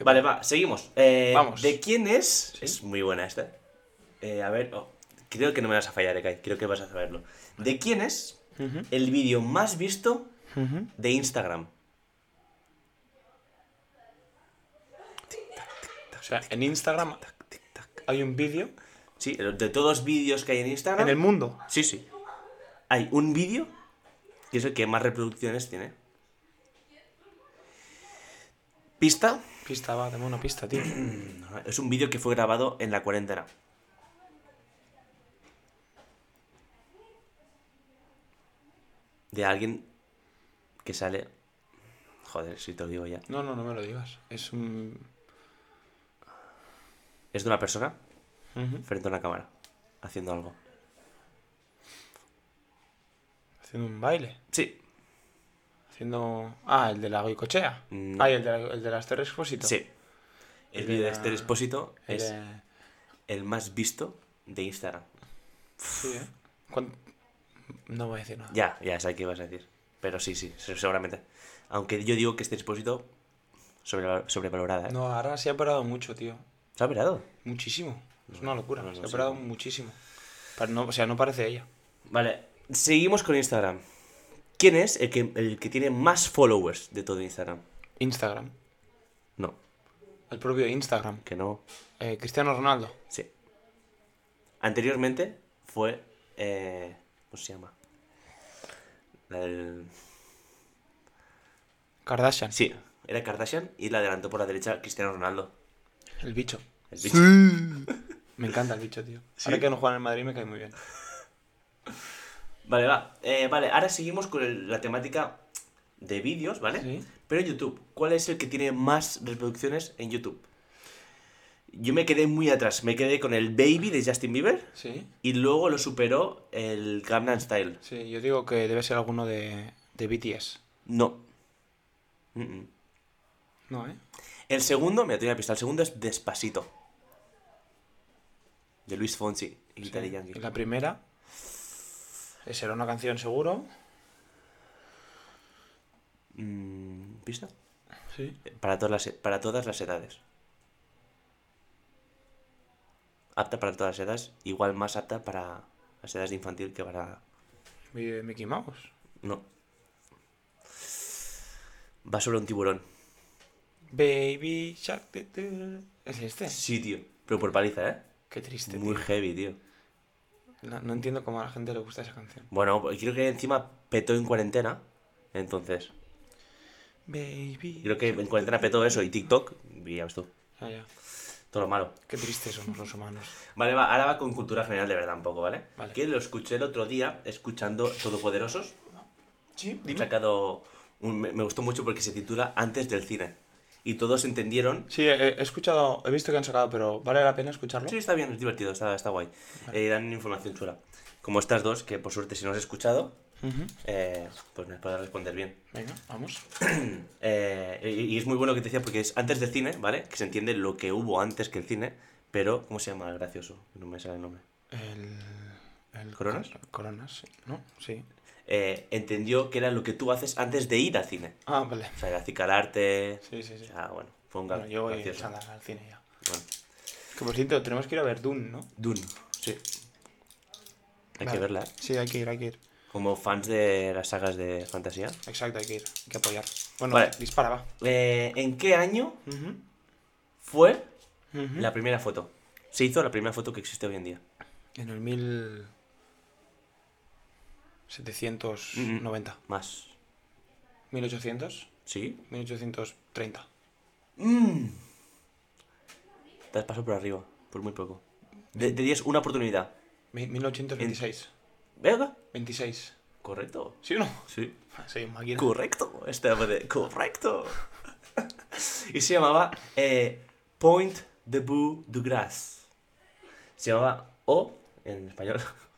Qué Vale, va, seguimos. Eh, Vamos. ¿De quién es? Es muy buena esta. Eh, a ver, oh, creo que no me vas a fallar, Ekai, creo que vas a saberlo. ¿De quién es el vídeo más visto ujú. de Instagram? O sea, en Instagram hay un vídeo Sí, de todos los vídeos que hay en Instagram. en el mundo. Sí, sí. Hay un vídeo que es el que más reproducciones tiene. ¿Pista? Pista, va, dame una pista, tío. Es un vídeo que fue grabado en la cuarentena. De alguien que sale. Joder, si te lo digo ya. No, no, no me lo digas. Es un... Es de una persona frente a una cámara. Haciendo algo. Haciendo un baile. Sí, Haciendo... Ah, el de la Goicochea. Mm. Ah, y el de, la- el de las Terres Expósito. sí. El El vídeo de de Esther la- Expósito El es de- el más visto de Instagram. Sí, ¿eh? ¿Cuán- No voy a decir nada. Ya, ya sé qué ibas a decir. Pero sí, sí, se- seguramente. Aunque yo digo que Esther Expósito sobre, sobrevalorada, ¿eh? No, ahora se ha operado mucho, tío. ¿Se ha operado? Muchísimo. Es una locura. no, no se ha sé. operado muchísimo. Pero no, o sea, no parece ella. Vale, seguimos con Instagram. ¿Quién es el que, el que tiene más followers de todo Instagram? Instagram. No, El propio Instagram. que no. Eh, Cristiano Ronaldo. Sí. Anteriormente fue. eh, ¿Cómo se llama? La del. Kardashian. Sí, era Kardashian y la adelantó por la derecha Cristiano Ronaldo. El bicho. El bicho. Me encanta el bicho, tío. ¿Sí? Ahora que no juega en el Madrid me cae muy bien. Vale, va. Eh, vale, ahora seguimos con el- la temática de vídeos, ¿vale? Sí. Pero en YouTube, ¿cuál es el que tiene más reproducciones en YouTube? Yo me quedé muy atrás, me quedé con el Baby de Justin Bieber Sí. y luego lo superó el Gangnam Style. Sí, yo digo que debe ser alguno de, de BTS. No. Mm, mm. No, ¿eh? El segundo, me tengo una pista, el segundo es Despacito. De Luis Fonsi y Sí. Daddy Yankee. Y la primera. Eh, Será una canción seguro. Mm, ¿Pista? Sí. Para todas, las, para todas las edades. Apta para todas las edades, igual más apta para las edades de infantil que para... Mickey Mouse. No. Va sobre un tiburón. Baby Shark. ¿Es este? Sí, tío. Pero por paliza, ¿eh? Qué triste, Muy tío. heavy, tío. No, no entiendo cómo a la gente le gusta esa canción. Bueno, creo que encima petó en cuarentena. Entonces, Baby. creo que en cuarentena petó eso y TikTok. Y ya ves tú. Ya, ya. Todo lo malo. Qué tristes somos los humanos. Vale, va, ahora va con cultura general de verdad un poco, ¿vale? Vale. Que lo escuché el otro día escuchando Todopoderosos. Sí, Han sacado. un- me, me gustó mucho porque se titula Antes del cine. Y todos entendieron. Sí, he, he escuchado, he visto que han sacado, pero ¿vale la pena escucharlo? Sí, está bien, es divertido, está, está guay. Eh, dan información chula. Como estas dos, que por suerte si no has escuchado, Ujú. eh, pues me puedes responder bien. Venga, vamos. Eh, y, y es muy bueno que te decía porque es antes del cine, ¿vale? Que se entiende lo que hubo antes que el cine, pero ¿cómo se llama el gracioso? No me sale el nombre. El, el ¿Coronas? Coronas, sí. ¿No? Sí. Eh, entendió que era lo que tú haces antes de ir al cine. Ah, vale. O sea, ir a acicalarte. Sí, sí, sí. O sea, bueno, fue un Bueno, yo voy gracioso. al, al cine ya. Bueno. Que por cierto, tenemos que ir a ver Dune, ¿no? Dune, sí. Hay Vale. que verla, ¿eh? Sí, hay que ir, hay que ir. Como fans de las sagas de fantasía. Exacto, hay que ir. Hay que apoyar. Bueno, Vale. dispara, va. Eh, ¿En qué año fue la primera foto? Se hizo la primera foto que existe hoy en día. En el 1790. Más. 1800. ¿Sí? 1830. Mm. Te has pasado por arriba, por muy poco. De, de 10, una oportunidad. Mi- 1826. ¿Venga? 26. Correcto. ¿Sí o no? Sí. Sí, máquina. Correcto. Estaba de... Correcto. y se llamaba eh, Point de Bout du Gras. Se llamaba O, en español,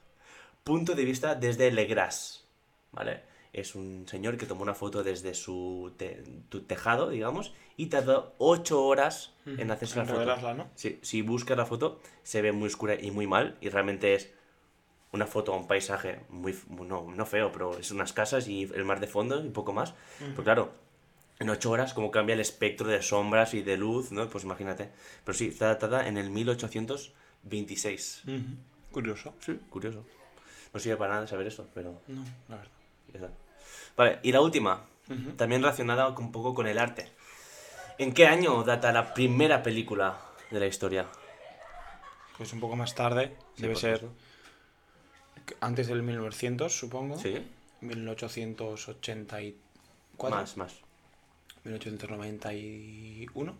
punto de vista desde Le Gras. ¿Vale? Es un señor que tomó una foto desde su te- tejado, digamos, y tardó 8 horas en hacerse la foto. ¿no? Sí, si buscas la foto, se ve muy oscura y muy mal, y realmente es una foto a un paisaje muy, no, no feo, pero es unas casas y el mar de fondo y poco más. Pero claro, en ocho horas, como cambia el espectro de sombras y de luz, ¿no? Pues imagínate. Pero sí, está datada en el 1826. Ujú. Curioso. Sí, curioso. No sirve para nada saber eso, pero No, la verdad. está. Vale, y la última, Ujú. también relacionada un poco con el arte. ¿En qué año data la primera película de la historia? Pues un poco más tarde. Sí, debe ser supuesto. antes del 1900, supongo. Sí, 1884. más, más. 1891.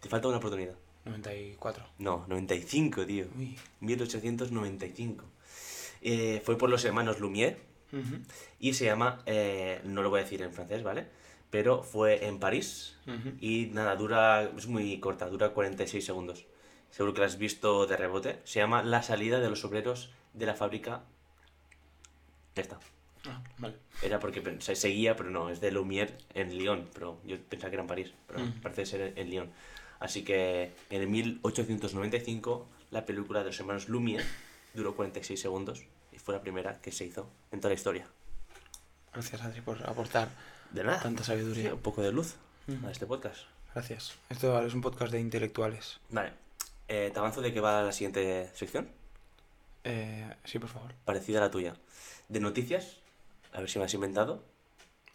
Te falta una oportunidad. 94. No, 95, tío. Uy. 1895. Eh, fue por los hermanos Lumière y se llama, eh, no lo voy a decir en francés, ¿vale? Pero fue en París y nada, dura, es muy corta, dura 46 segundos. Seguro que la has visto de rebote. Se llama La salida de los obreros de la fábrica. Ya está. Ah, vale. Era porque pens- seguía, pero no, es de Lumière en Lyon, pero yo pensaba que era en París, pero parece ser en Lyon. Así que en 1895 la película de los hermanos Lumière duró 46 segundos y fue la primera que se hizo en toda la historia. Gracias, Adri, por aportar De nada. tanta Sí, sabiduría. un poco de luz Ujú. a este podcast. Gracias. Esto es un podcast de intelectuales. Vale. Eh, ¿Te avanzo de que va la siguiente sección? Eh, sí, por favor. Parecida a la tuya. De noticias, a ver si me has inventado.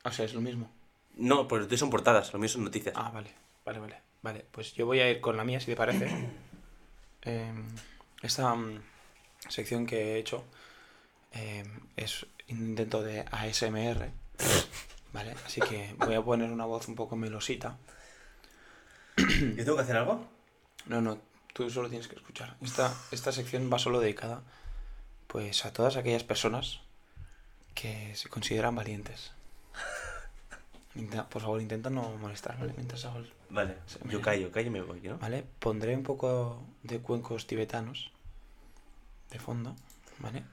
O sea, es lo mismo. No, pues tú son portadas, lo mío son noticias. Ah, vale, vale, vale. Vale, pues yo voy a ir con la mía, si te parece. Em, esta mm, sección que he hecho em, es un intento de ASMR. Vale, así que voy a poner una voz un poco melosita. ¿Yo tengo que hacer algo? No, no, tú solo tienes que escuchar. Esta, esta sección va solo dedicada pues a todas aquellas personas que se consideran valientes. Intenta- por favor, intenta no molestar, ¿vale? Mientras hago el- Vale, yo callo, callo y me voy, ¿no? ¿Vale? Pondré un poco de cuencos tibetanos de fondo, ¿vale?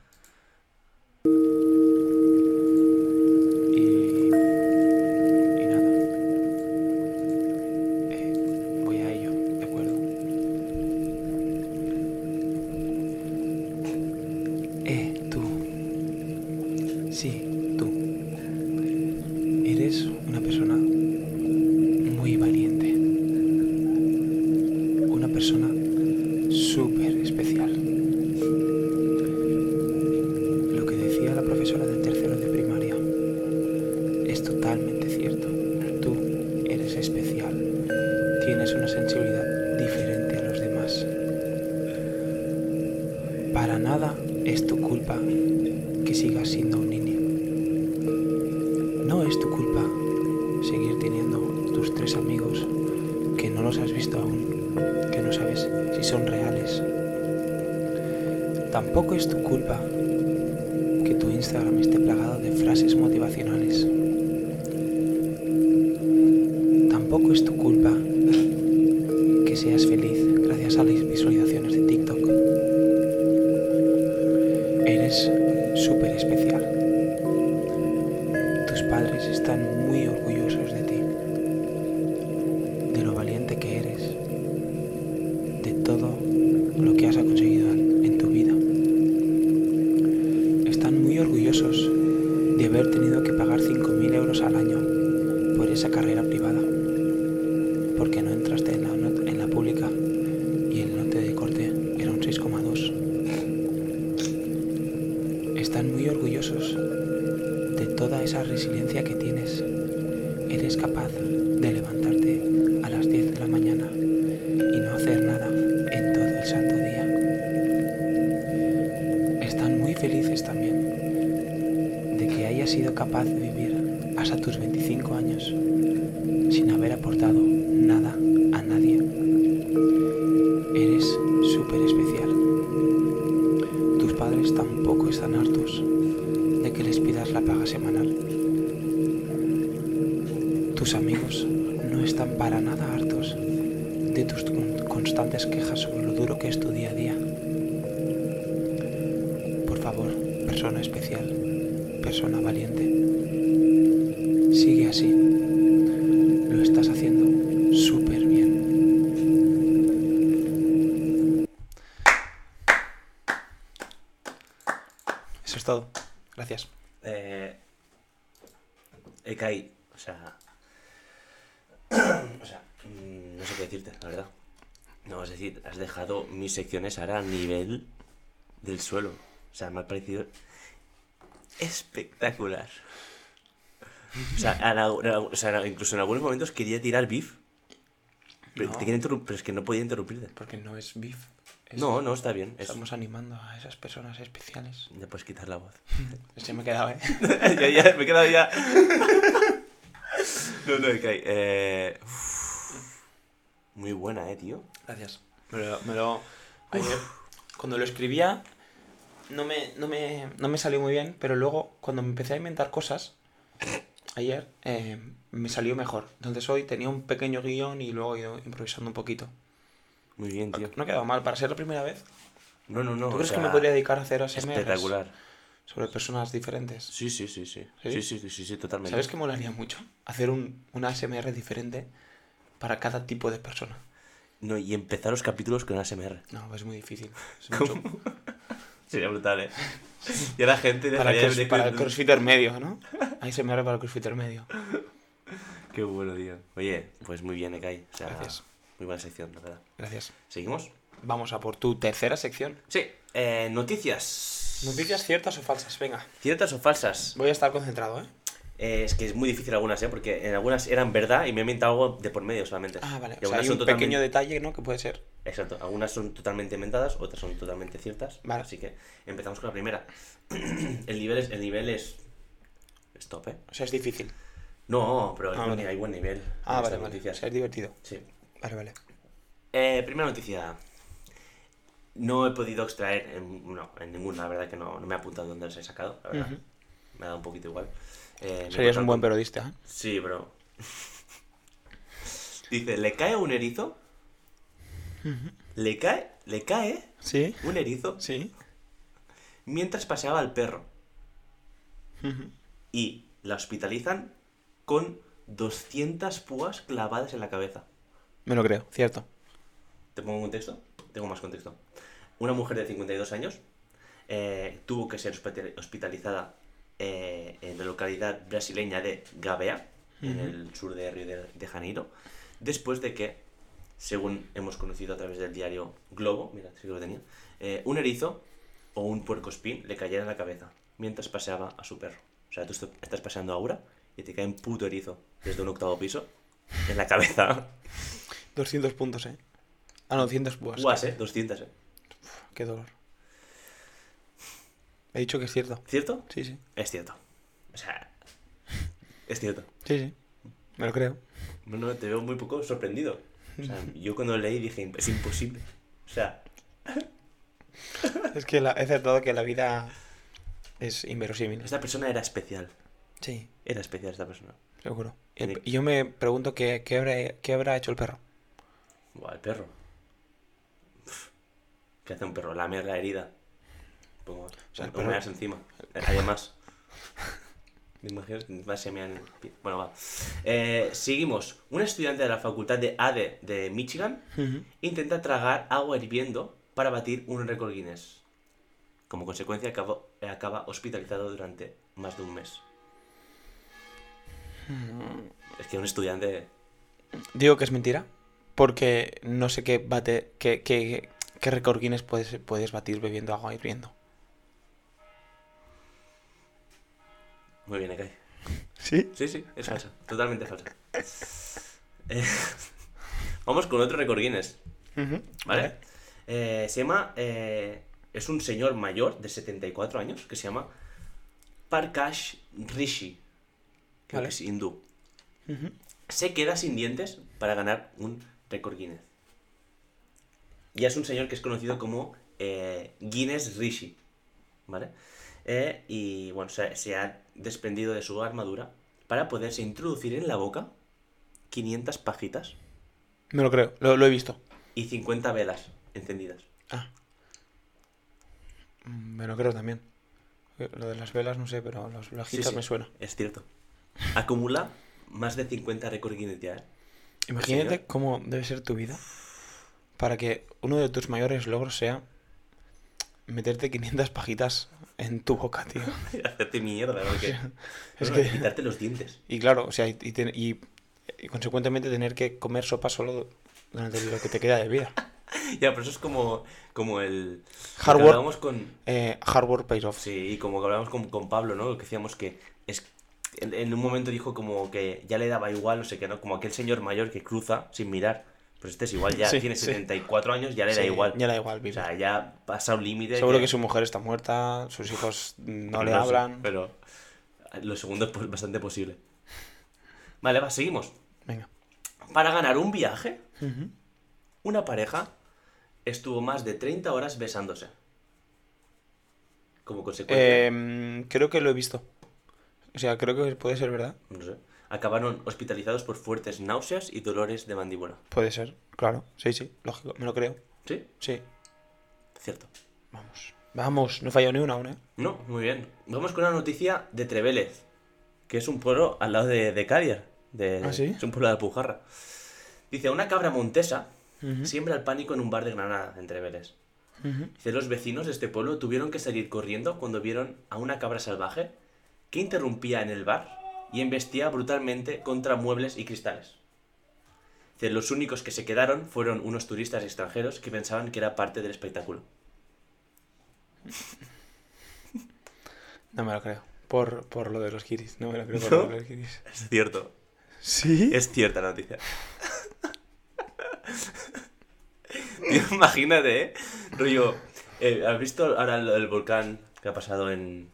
Están hartos de que les pidas la paga semanal. Tus amigos no están para nada hartos de tus con- constantes quejas sobre lo duro que es tu día a día. Por favor, persona especial, persona valiente, sigue así. Es todo. Gracias. Eh, he caído, o sea... o sea, mm, no sé qué decirte, la verdad. No, es decir, has dejado mis secciones ahora a nivel del suelo. O sea, me ha parecido espectacular. O sea, a la- a la- o sea, incluso en algunos momentos quería tirar beef. Pero, No. te quería interrum- pero es que no podía interrumpirte. Porque no es beef. No, no, está bien. es- Estamos animando a esas personas especiales. Ya puedes quitar la voz. Se me ha quedado, ¿eh? ya, ya, me he quedado ya. no, no, ok. Eh, muy buena, eh, tío. Gracias. Me lo, me lo- ayer, cuando lo escribía, no me, no, me, no me salió muy bien, pero luego, cuando me empecé a inventar cosas, ayer, eh, me salió mejor. Entonces hoy tenía un pequeño guion y luego he ido improvisando un poquito. Muy bien, tío. No ha quedado mal, para ser la primera vez. No, no, no. ¿Tú crees que me podría dedicar a hacer ASMRs Espectacular. sobre personas diferentes? Sí, sí, sí, sí. ¿Sí? Sí, sí, sí, sí, sí, totalmente. ¿Sabes qué molaría mucho? Hacer un, una ASMR diferente para cada tipo de persona. No, y empezar los capítulos con ASMR. No, es muy difícil. Es ¿Cómo? mucho- Sería brutal, ¿eh? Y la gente Para, el cross- de- para el crossfitter medio, ¿no? Me para el crossfitter medio. Qué bueno, tío. Oye, pues muy bien, Ekai. O sea, Gracias. Muy buena sección, la verdad. Gracias. ¿Seguimos? Vamos a por tu tercera sección. Sí. Eh, noticias. Noticias ciertas o falsas, venga. ¿Ciertas o falsas? Voy a estar concentrado, ¿eh? Eh, es que es muy difícil algunas, ¿eh? Porque en algunas eran verdad y me he inventado algo de por medio solamente. Ah, vale. O sea, hay un totalmente- pequeño detalle, ¿no? Que puede ser. Exacto. Algunas son totalmente inventadas, otras son totalmente ciertas. Vale. Así que empezamos con la primera. el nivel es... El nivel es... Stop, ¿eh? O sea, es difícil. No, pero Ah, es- vale. hay buen nivel. Ah, vale, vale. O noticias. sea, es divertido. Sí. Vale, vale. Eh, primera noticia. No he podido extraer, en, no, en ninguna, la verdad que no, no me he apuntado dónde los he sacado, la verdad. Me ha dado un poquito igual. Eh, Serías un buen periodista, ¿eh? Sí, bro. Dice, le cae un erizo. Le cae, le cae Sí. un erizo Sí. mientras paseaba al perro. Y la hospitalizan con 200 púas clavadas en la cabeza. Me lo creo, cierto. ¿Te pongo un contexto? Tengo más contexto. Una mujer de 52 años eh, tuvo que ser hospitali- hospitalizada eh, en la localidad brasileña de Gabea, en el sur de Río de, de Janeiro, después de que, según hemos conocido a través del diario Globo, mira, sí que lo tenía, eh, un erizo o un puercoespín le cayera en la cabeza mientras paseaba a su perro. O sea, tú est- estás paseando ahora y te cae un puto erizo desde un octavo piso en la cabeza. 200 puntos, ¿eh? Ah, no, 200 púas. Guas, ¿eh? 200, ¿eh? Qué dolor. He dicho que es cierto. ¿Cierto? Sí, sí. Es cierto. O sea, es cierto. Sí, sí. Me lo creo. No, no, te veo muy poco sorprendido. O sea, yo cuando leí dije, es imposible. O sea, Es que la- he acertado que la vida es inverosímil. esta persona era especial. Sí, Era especial esta persona. seguro. Y yo me pregunto qué, qué, habrá, qué habrá hecho el perro. Buah, el perro. Uf, ¿Qué hace un perro? Lamer la herida. Pongo sea, el o perro- encima. Además. ¿Me imaginas? Va a ser mear en el pie. Bueno, va. Eh, seguimos. Un estudiante de la facultad de ADE de Michigan intenta tragar agua hirviendo para batir un récord Guinness. Como consecuencia, acabó- acaba hospitalizado durante más de un mes. Es que un estudiante. Digo que es mentira. Porque no sé qué bate. qué, qué, qué récord Guinness puedes, puedes batir bebiendo agua hirviendo. Muy bien, Ekai. ¿Sí? Sí, sí, es falsa. Totalmente falsa. Eh, Vamos con otro récord Guinness. ¿Vale? Eh, se llama. eh, es un señor mayor de 74 años que se llama Parkash Rishi. Creo Vale. que es hindú. Se queda sin dientes para ganar un récord Guinness. Ya es un señor que es conocido como eh, Guinness Rishi. ¿Vale? Eh, y bueno, se, se ha desprendido de su armadura para poderse introducir en la boca 500 pajitas Me lo creo, lo, lo he visto. y 50 velas encendidas. Ah. Mm, Me lo creo también. Eh, Lo de las velas no sé, pero los Sí, vejitas sí, me suena. Es cierto. Acumula más de 50 récord Guinness ya. ¿eh? Imagínate señor. cómo debe ser tu vida para que uno de tus mayores logros sea meterte 500 pajitas en tu boca, tío. Hacerte mierda, porque. Es que- Quitarte los dientes. Y claro, o sea, y, y ten- y- y consecuentemente tener que comer sopa solo durante lo que te queda de vida. Ya, pero eso es como, como el. lo Hard que work. hablábamos con. Eh, hard work pays off. Sí, y como que hablábamos con, con Pablo, ¿no? Que decíamos que es. En, en un momento dijo como que ya le daba igual, no sé qué, ¿no? Como aquel señor mayor que cruza sin mirar. Pues este es igual, ya Sí, tiene sí. 74 años, ya le da igual. Ya le da igual O vivir. sea, ya pasa un límite. Seguro que su mujer está muerta, sus hijos no le hablan. pero lo segundo es pues, bastante posible. Vale, va, seguimos. Venga. Para ganar un viaje, una pareja estuvo más de 30 horas besándose. Como consecuencia, Em, creo que lo he visto. O sea, creo que puede ser verdad. no sé, acabaron hospitalizados por fuertes náuseas y dolores de mandíbula. Puede ser, claro. Sí, sí, lógico. Me lo creo. ¿Sí? Sí. Cierto. Vamos. Vamos, no fallado ni una aún, ¿eh? No, muy bien. Vamos con una noticia de Trevélez, que es un pueblo al lado de, de Càller. De, ¿Ah, sí? Es un pueblo de Alpujarra. Dice, una cabra montesa siembra el pánico en un bar de Granada, entre Vélez. Ujú. Dice, los vecinos de este pueblo tuvieron que salir corriendo cuando vieron a una cabra salvaje que interrumpía en el bar y embestía brutalmente contra muebles y cristales. Los únicos que se quedaron fueron unos turistas extranjeros que pensaban que era parte del espectáculo. No me lo creo. Por, por lo de los kiris. No me lo creo por ¿No? lo de los kiris. Es cierto. ¿Sí? Es cierta la noticia. Imagínate, ¿eh? Rollo, eh, ¿has visto ahora el, el volcán que ha pasado en,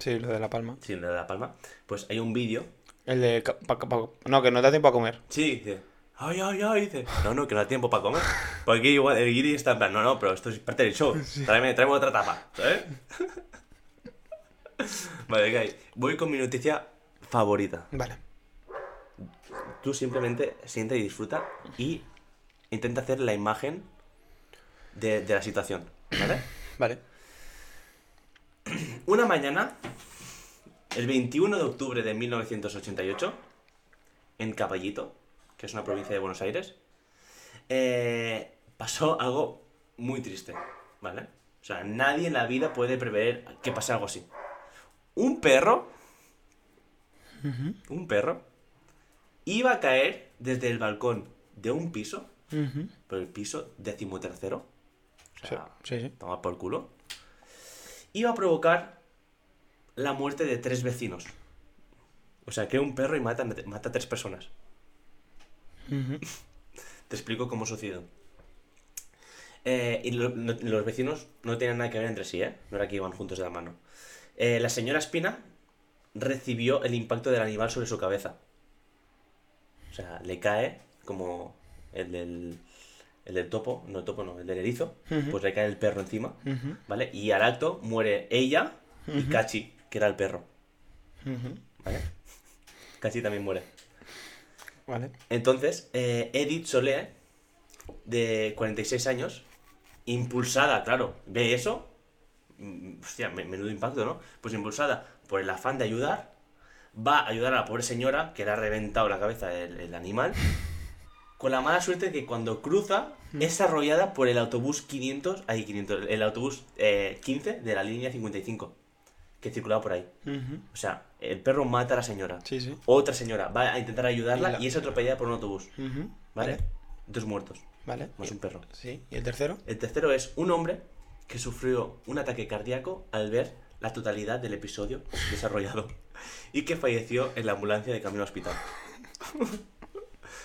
Sí, lo de La Palma. sí, en La Palma? Pues hay un vídeo. El de... pa- pa- no, que no da tiempo a comer. Sí, dice. Ay, ay, ay, dice. No, no, que no da tiempo para comer. Porque igual el guiri está en plan, no, no, pero esto es parte del show. Tráeme, tráeme otra tapa, ¿sabes? vale. Voy con mi noticia favorita. Vale. Tú simplemente siente y disfruta y intenta hacer la imagen de, de la situación, ¿vale? Vale. Una mañana, el 21 de octubre de 1988, en Caballito, que es una provincia de Buenos Aires, eh, pasó algo muy triste, ¿vale? O sea, nadie en la vida puede prever que pase algo así. Un perro, un perro, iba a caer desde el balcón de un piso, pero el piso decimotercero, o Sí, sea, sí, sí. toma por culo, iba a provocar la muerte de tres vecinos. O sea, que un perro y mata, mata a tres personas. Te explico cómo sucedió. Eh, y lo- no- los vecinos no tenían nada que ver entre sí, ¿eh? No era que iban juntos de la mano. Eh, la señora Espina recibió el impacto del animal sobre su cabeza. O sea, le cae como el del, el del topo, no el topo, no, el del erizo. Pues le cae el perro encima. ¿vale? Y al acto muere ella y Cachi, que era el perro. ¿vale? Cachi también muere. Vale. Entonces, eh, Edith Solé, de 46 años, impulsada, claro, ve eso, mm, hostia, me- menudo impacto, ¿no? Pues impulsada por el afán de ayudar, va a ayudar a la pobre señora, que le ha reventado la cabeza el, el animal, con la mala suerte de que cuando cruza es arrollada por el autobús 500, ahí 500, el autobús eh, 15 de la línea 55, que circulaba por ahí. Ujú. O sea, el perro mata a la señora. Sí, sí. Otra señora va a intentar ayudarla Y la- y es atropellada por un autobús. Ujú. ¿Vale? Vale. Dos muertos, Vale. más un perro. Sí. ¿Y el tercero? El tercero es un hombre que sufrió un ataque cardíaco al ver la totalidad del episodio desarrollado y que falleció en la ambulancia de camino al hospital. o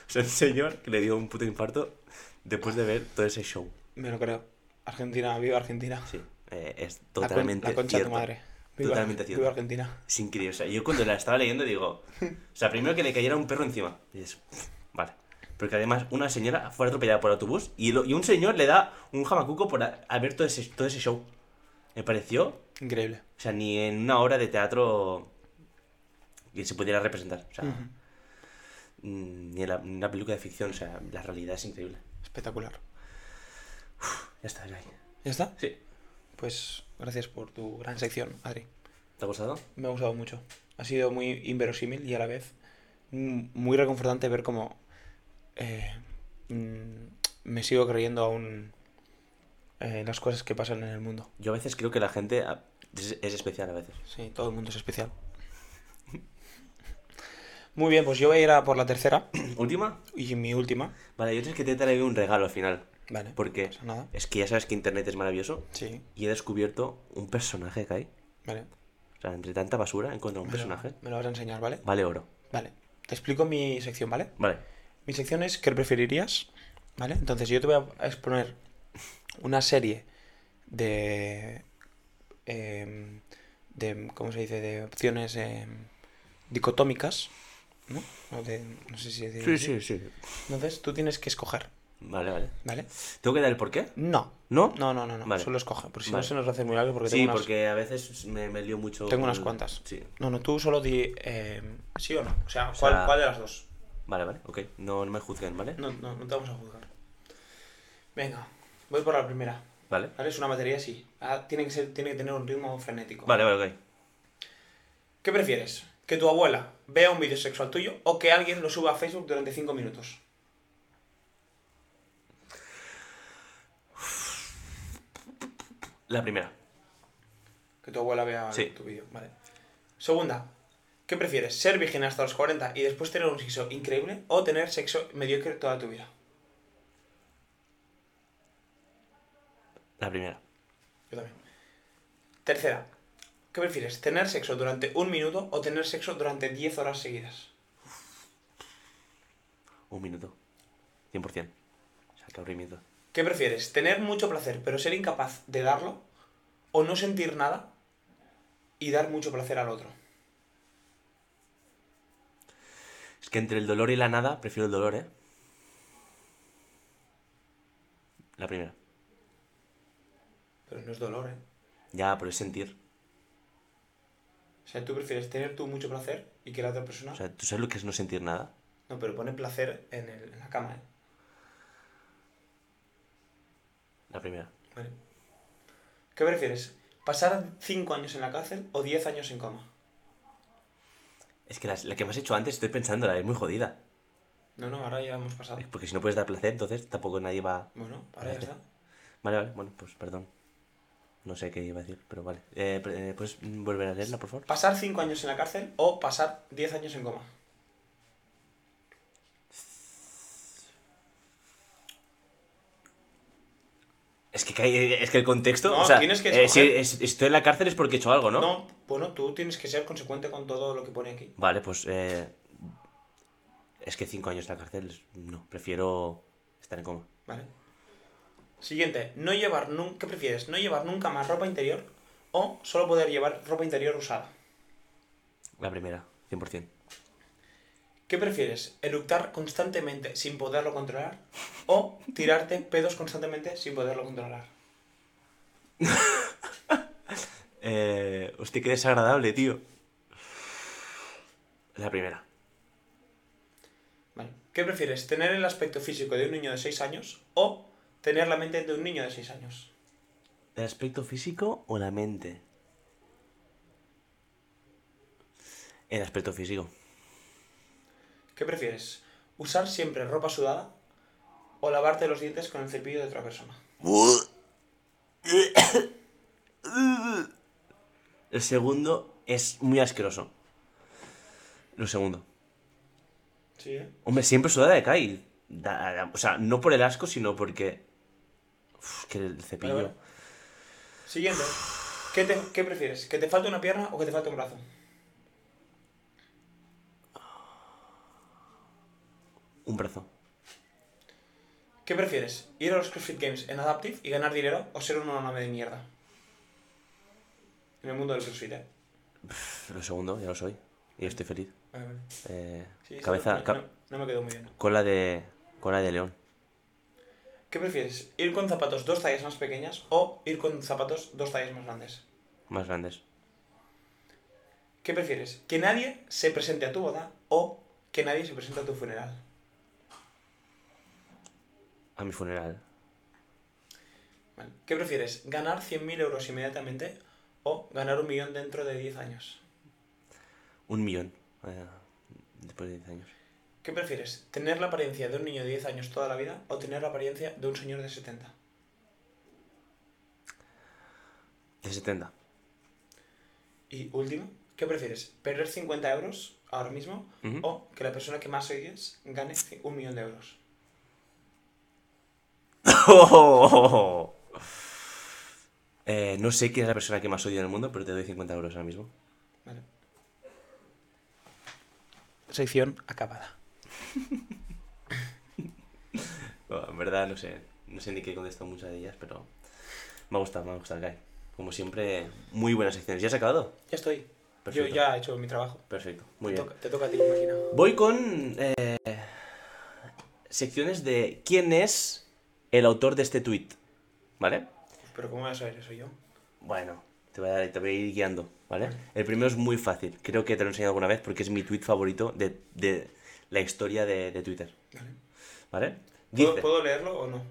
sea, un señor que le dio un puto infarto después de ver todo ese show. Me lo creo. Argentina, viva Argentina. Sí, eh, es La con- totalmente la concha de cierto. tu madre. Viva, Totalmente cierto. Viva Argentina. Es increíble. O sea, yo cuando la estaba leyendo digo. O sea, primero que le cayera un perro encima. Y dices, vale. Porque además una señora fue atropellada por autobús y, lo- y un señor le da un jamacuco por a, a ver todo ese, todo ese show. Me pareció. Increíble. O sea, ni en una obra de teatro que se pudiera representar. O sea, mm, ni en, la- en una película de ficción. O sea, la realidad es increíble. Espectacular. Ya está, ya. ¿Ya está? Sí. Pues gracias por tu gran sección, Adri. ¿Te ha gustado? Me ha gustado mucho. Ha sido muy inverosímil y a la vez mm, muy reconfortante ver cómo eh, mm, me sigo creyendo aún eh, las cosas que pasan en el mundo. Yo a veces creo que la gente ah, es, es especial a veces. Sí, todo el mundo es especial. Muy bien, pues yo voy a ir a por la tercera ¿Última? y mi última. Vale, yo tienes que te traer un regalo al final. Vale. Porque No pasa nada. es que ya sabes que internet es maravilloso. Sí, Y he descubierto un personaje que hay. vale. O sea, entre tanta basura he encontrado un Me lo- personaje. me lo vas a enseñar, ¿vale? Vale oro. Vale. Te explico mi sección, ¿vale? Vale. Mi sección es ¿qué preferirías? ¿Vale? Entonces yo te voy a exponer una serie de... em, de ¿Cómo se dice? De opciones em, dicotómicas. ¿No? De- no sé si decir así. sí. Entonces tú tienes que escoger, Vale, vale. ¿vale? ¿Tengo que dar el por qué? No. ¿No? No, no, no, no. Vale. Solo escoge. Porque si Vale. no se nos va a hacer muy largo porque Sí, tengo unas... porque a veces me, me lío mucho. Tengo con unas cuantas. Sí. No, no, tú solo di em, sí o no. O sea, O ¿cuál, sea- cuál de las dos? Vale, vale, ok. No, no me juzguen, ¿vale? No, no, no te vamos a juzgar. Venga, voy por la primera. Vale. ¿Vale? Es una batería así. Ah, tiene, que ser, tiene que tener un ritmo frenético. Vale, vale, ok. ¿Qué prefieres? ¿Que tu abuela vea un vídeo sexual tuyo o que alguien lo suba a Facebook durante 5 minutos? La primera. Que tu abuela vea Sí. tu vídeo. Vale. Segunda. ¿Qué prefieres? ¿Ser virgen hasta los 40 y después tener un sexo increíble? ¿O tener sexo mediocre toda tu vida? La primera. Yo también. Tercera. ¿Qué prefieres? ¿Tener sexo durante un minuto o tener sexo durante 10 horas seguidas? Un minuto. 100%. O sea, qué aburrimiento. ¿Qué prefieres? ¿Tener mucho placer pero ser incapaz de darlo? ¿O no sentir nada y dar mucho placer al otro? Es que entre el dolor y la nada, prefiero el dolor, ¿eh? La primera. Pero no es dolor, ¿eh? Ya, pero es sentir. O sea, tú prefieres tener tú mucho placer y que la otra persona... O sea, ¿tú sabes lo que es no sentir nada? No, pero pone placer en, el- en la cama, ¿eh? La primera. Vale. ¿Qué prefieres? ¿Pasar 5 años en la cárcel o 10 años en coma? Es que las- la que me has hecho antes, estoy pensando, es muy jodida. No, no, ahora ya hemos pasado. Porque si no puedes dar placer, entonces tampoco nadie va... Bueno, ahora ya está. Vale, vale, bueno, pues perdón. No sé qué iba a decir, pero vale. Eh, eh, ¿Puedes volver a leerla, por favor? ¿Pasar 5 años en la cárcel o pasar 10 años en coma? Es que, es que el contexto... No, o sea, tienes que eh, si estoy en la cárcel es porque he hecho algo, ¿no? No, bueno, tú tienes que ser consecuente con todo lo que pone aquí. Vale, pues... eh, es que cinco años en la cárcel, no, prefiero estar en coma. ¿Vale? Siguiente, no llevar nunca, ¿qué prefieres? ¿No llevar nunca más ropa interior o solo poder llevar ropa interior usada? La primera, 100%. ¿Qué prefieres? ¿Eructar constantemente sin poderlo controlar? ¿O tirarte pedos constantemente sin poderlo controlar? Eh, hostia, qué desagradable, tío. La primera. ¿Vale? ¿Qué prefieres? ¿Tener el aspecto físico de un niño de 6 años o tener la mente de un niño de 6 años? ¿El aspecto físico o la mente? El aspecto físico. ¿Qué prefieres? ¿Usar siempre ropa sudada o lavarte los dientes con el cepillo de otra persona? El segundo es muy asqueroso. Lo segundo. Sí, ¿eh? Hombre, siempre sudada de da- o sea, no por el asco, sino porque. Uf, que el cepillo. Vale, vale. Siguiente. ¿Qué, te- ¿Qué prefieres? ¿Que te falte una pierna o que te falte un brazo? Un brazo. ¿Qué prefieres? ¿Ir a los CrossFit Games en Adaptive y ganar dinero o ser una nave de mierda? En el mundo del CrossFit, ¿eh? Pff, Lo segundo, ya lo soy. Y estoy feliz. Vale, vale. Eh, Sí, cabeza. no, ca- no- no me quedó muy bien. Cola de. Cola de león. ¿Qué prefieres? ¿Ir con zapatos dos tallas más pequeñas o ir con zapatos dos tallas más grandes? Más grandes. ¿Qué prefieres? ¿Que nadie se presente a tu boda o que nadie se presente a tu funeral? A mi funeral. Vale. ¿Qué prefieres? ¿Ganar 100.000 euros inmediatamente o ganar un millón dentro de 10 años? Un millón. eh, después de 10 años. ¿Qué prefieres? ¿Tener la apariencia de un niño de 10 años toda la vida o tener la apariencia de un señor de 70? De 70. Y último, ¿qué prefieres? ¿Perder 50 euros ahora mismo o que la persona que más odies gane un millón de euros? Eh, no sé quién es la persona que más odio en el mundo, pero te doy 50 euros ahora mismo. Vale. Sección acabada. No, en verdad, no sé. No sé ni qué contestado muchas de ellas, pero me ha gustado, me ha gustado, Kai. Como siempre, muy buenas secciones. ¿Ya has acabado? Ya estoy. Perfecto. Yo ya he hecho mi trabajo. Perfecto, muy te, bien. Toca, te toca a ti, máquina. Voy con eh, secciones de quién es el autor de este tweet. ¿Vale? Pero ¿cómo vas a saber eso yo? Bueno, te voy, a, te voy a ir guiando, ¿vale? El primero es muy fácil. Creo que te lo he enseñado alguna vez porque es mi tweet favorito de, de la historia de, de Twitter. Vale. ¿Vale? ¿Puedo, Dice. ¿Puedo leerlo o no?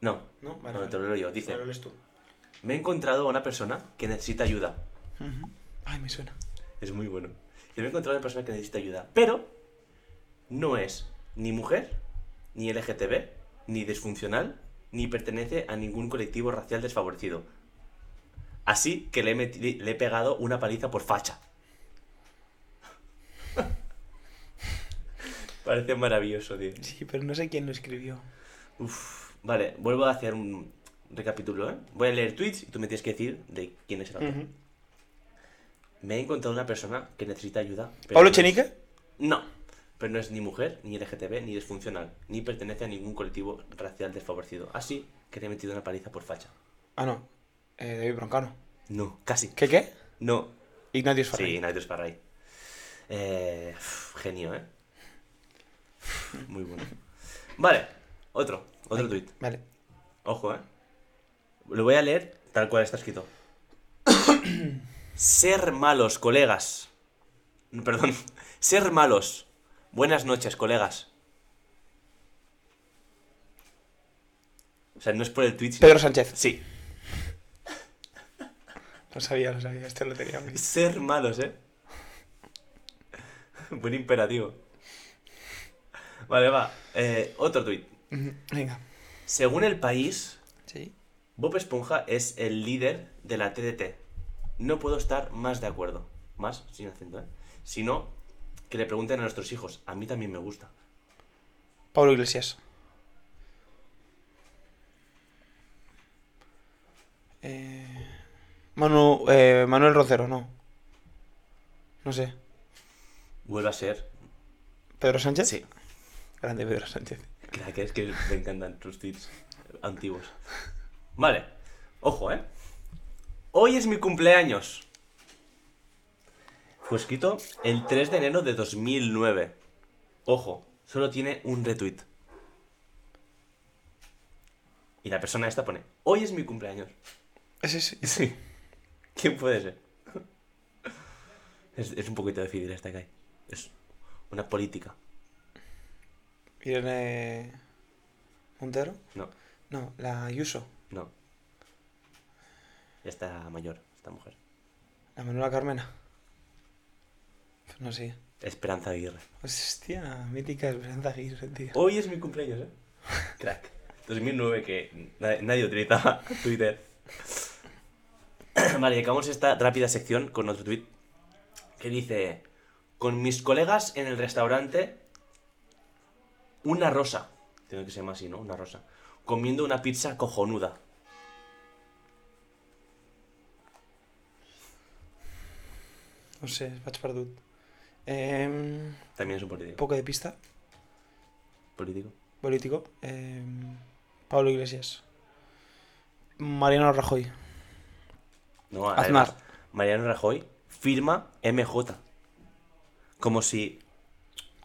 No, No, vale. no, te lo leo yo. Dice. Lo lees tú. Me he encontrado a una persona que necesita ayuda. Ay, me suena. Es muy bueno. Yo me he encontrado a una persona que necesita ayuda. Pero no es ni mujer, ni LGTB, ni disfuncional, ni pertenece a ningún colectivo racial desfavorecido. Así que le he, meti- le he pegado una paliza por facha. Parece maravilloso, tío. Sí, pero no sé quién lo escribió. Uf, vale, vuelvo a hacer un recapítulo, ¿eh? Voy a leer tweets y tú me tienes que decir de quién es el autor. Me he encontrado una persona que necesita ayuda. pero ¿Pablo no es- Chenique? No, pero no es ni mujer, ni LGTB, ni disfuncional, ni pertenece a ningún colectivo racial desfavorecido. Así que le he metido una paliza por facha. Ah, no. Eh, David Broncano. No, casi. ¿Qué qué? No. Ignatius Farray. Sí, Naito Sparray. Eh, genio, ¿eh? Muy bueno. Vale, otro, otro tweet. Vale. Ojo, ¿eh? Lo voy a leer tal cual está escrito. Ser malos, colegas. Perdón. Ser malos. Buenas noches, colegas. O sea, no es por el sino- Pedro Sánchez. Sí. Lo sabía, lo sabía. Este lo tenía. muy- Ser malos, ¿eh? Buen imperativo. Vale, va. Eh, otro tweet. Ujú, Venga. Según el país, Sí. Bob Esponja es el líder de la TDT. No puedo estar más de acuerdo. Más, sin acento, ¿eh? Si no, que le pregunten a nuestros hijos. A mí también me gusta. Pablo Iglesias. Eh, Manu, eh, Manuel Rocero, no. No sé. Vuelve a ser. ¿Pedro Sánchez? Sí. Grande Pedro Sánchez. Crack, es que me encantan tus tweets antiguos. Vale. Ojo, ¿eh? Hoy es mi cumpleaños. Fue escrito el 3 de enero de 2009. Ojo, solo tiene un retweet. Y la persona esta pone, hoy es mi cumpleaños. Ese sí. Sí. ¿Quién puede ser? Es, es un poquito difícil esta que hay. Es una política. Irene Montero. No, No, la Ayuso. no. Ya está mayor, esta mujer. La Manuela Carmena. Pues no sé. Esperanza Aguirre. Hostia, mítica Esperanza Aguirre, tío. Hoy es mi cumpleaños, ¿eh? Crack. 2009 que na- nadie utilizaba Twitter. vale, acabamos esta rápida sección con otro tweet que dice: Con mis colegas en el restaurante, una rosa. Tiene que ser más así, ¿no? Una rosa. Comiendo una pizza cojonuda. No sé, vaig perdut. Eh, un También es un político. poco de pista. Político. Político. Eh, Pablo Iglesias. Mariano Rajoy. No, Aznar. además, Mariano Rajoy firma MJ. Como si.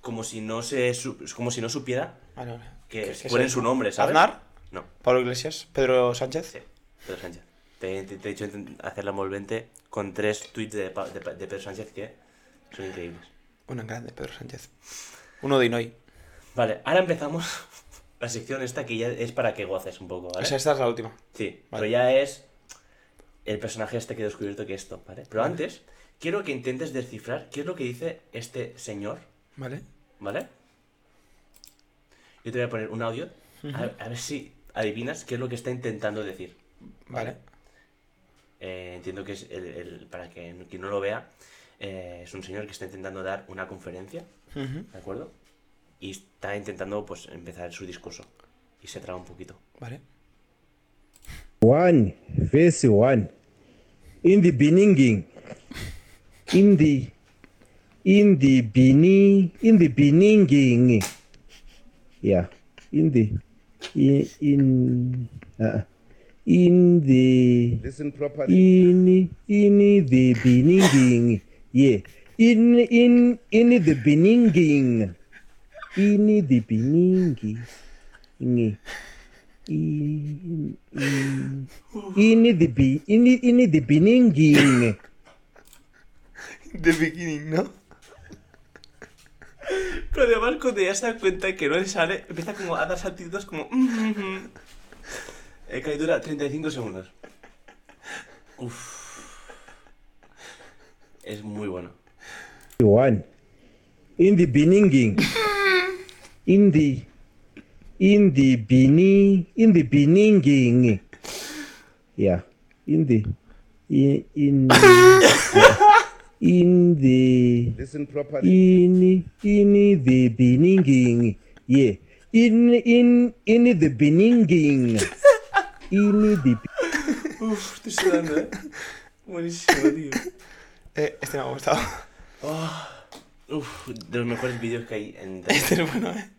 Como si no se. como si no supiera vale. que ¿Qué- qué ponen es su nombre, ¿sabes? Aznar, No, Pablo Iglesias, Pedro Sánchez. sí, Pedro Sánchez. Te, te- te he dicho intent- hacerla envolvente con tres tweets de, de Pedro Sánchez que son increíbles. Una grande, Pedro Sánchez. Uno de Inoi. Vale, ahora empezamos la sección esta que ya es para que goces un poco, ¿vale? O sea, esta es la última. Sí, Vale. pero ya es el personaje este que he descubierto que esto, ¿vale? Pero Vale. antes, quiero que intentes descifrar qué es lo que dice este señor, ¿Vale? ¿vale? Yo te voy a poner un audio, a, a ver si adivinas qué es lo que está intentando decir. Vale. Eh, entiendo que es el, el- para que quien no lo vea, eh, es un señor que está intentando dar una conferencia, Ujú. ¿de acuerdo? Y está intentando, pues, empezar su discurso. Y se traba un poquito. Vale. 1 verse 1 in the beginning in the in the beginning in the beginning yeah in the in in uh, in the Listen properly. in in the beginning yeah in in in the beginning in the beginning in in, in, in the be in, in the beginning The beginning, ¿no? Pero además cuando ya se da cuenta que no le sale, empieza como a dar saltitos como... eh, que dura 35 segundos. Uf. Es muy bueno. one in the beginning in the in the beginning in the beginning yeah in the in in in the Listen properly. in in the beginning. Yeah. In in in the beginning. In the Uf, estoy sudando, eh. Buenísimo, tío. Eh, este me ha gustado. Uf, de los mejores vídeos que hay en internet. Este es bueno, eh.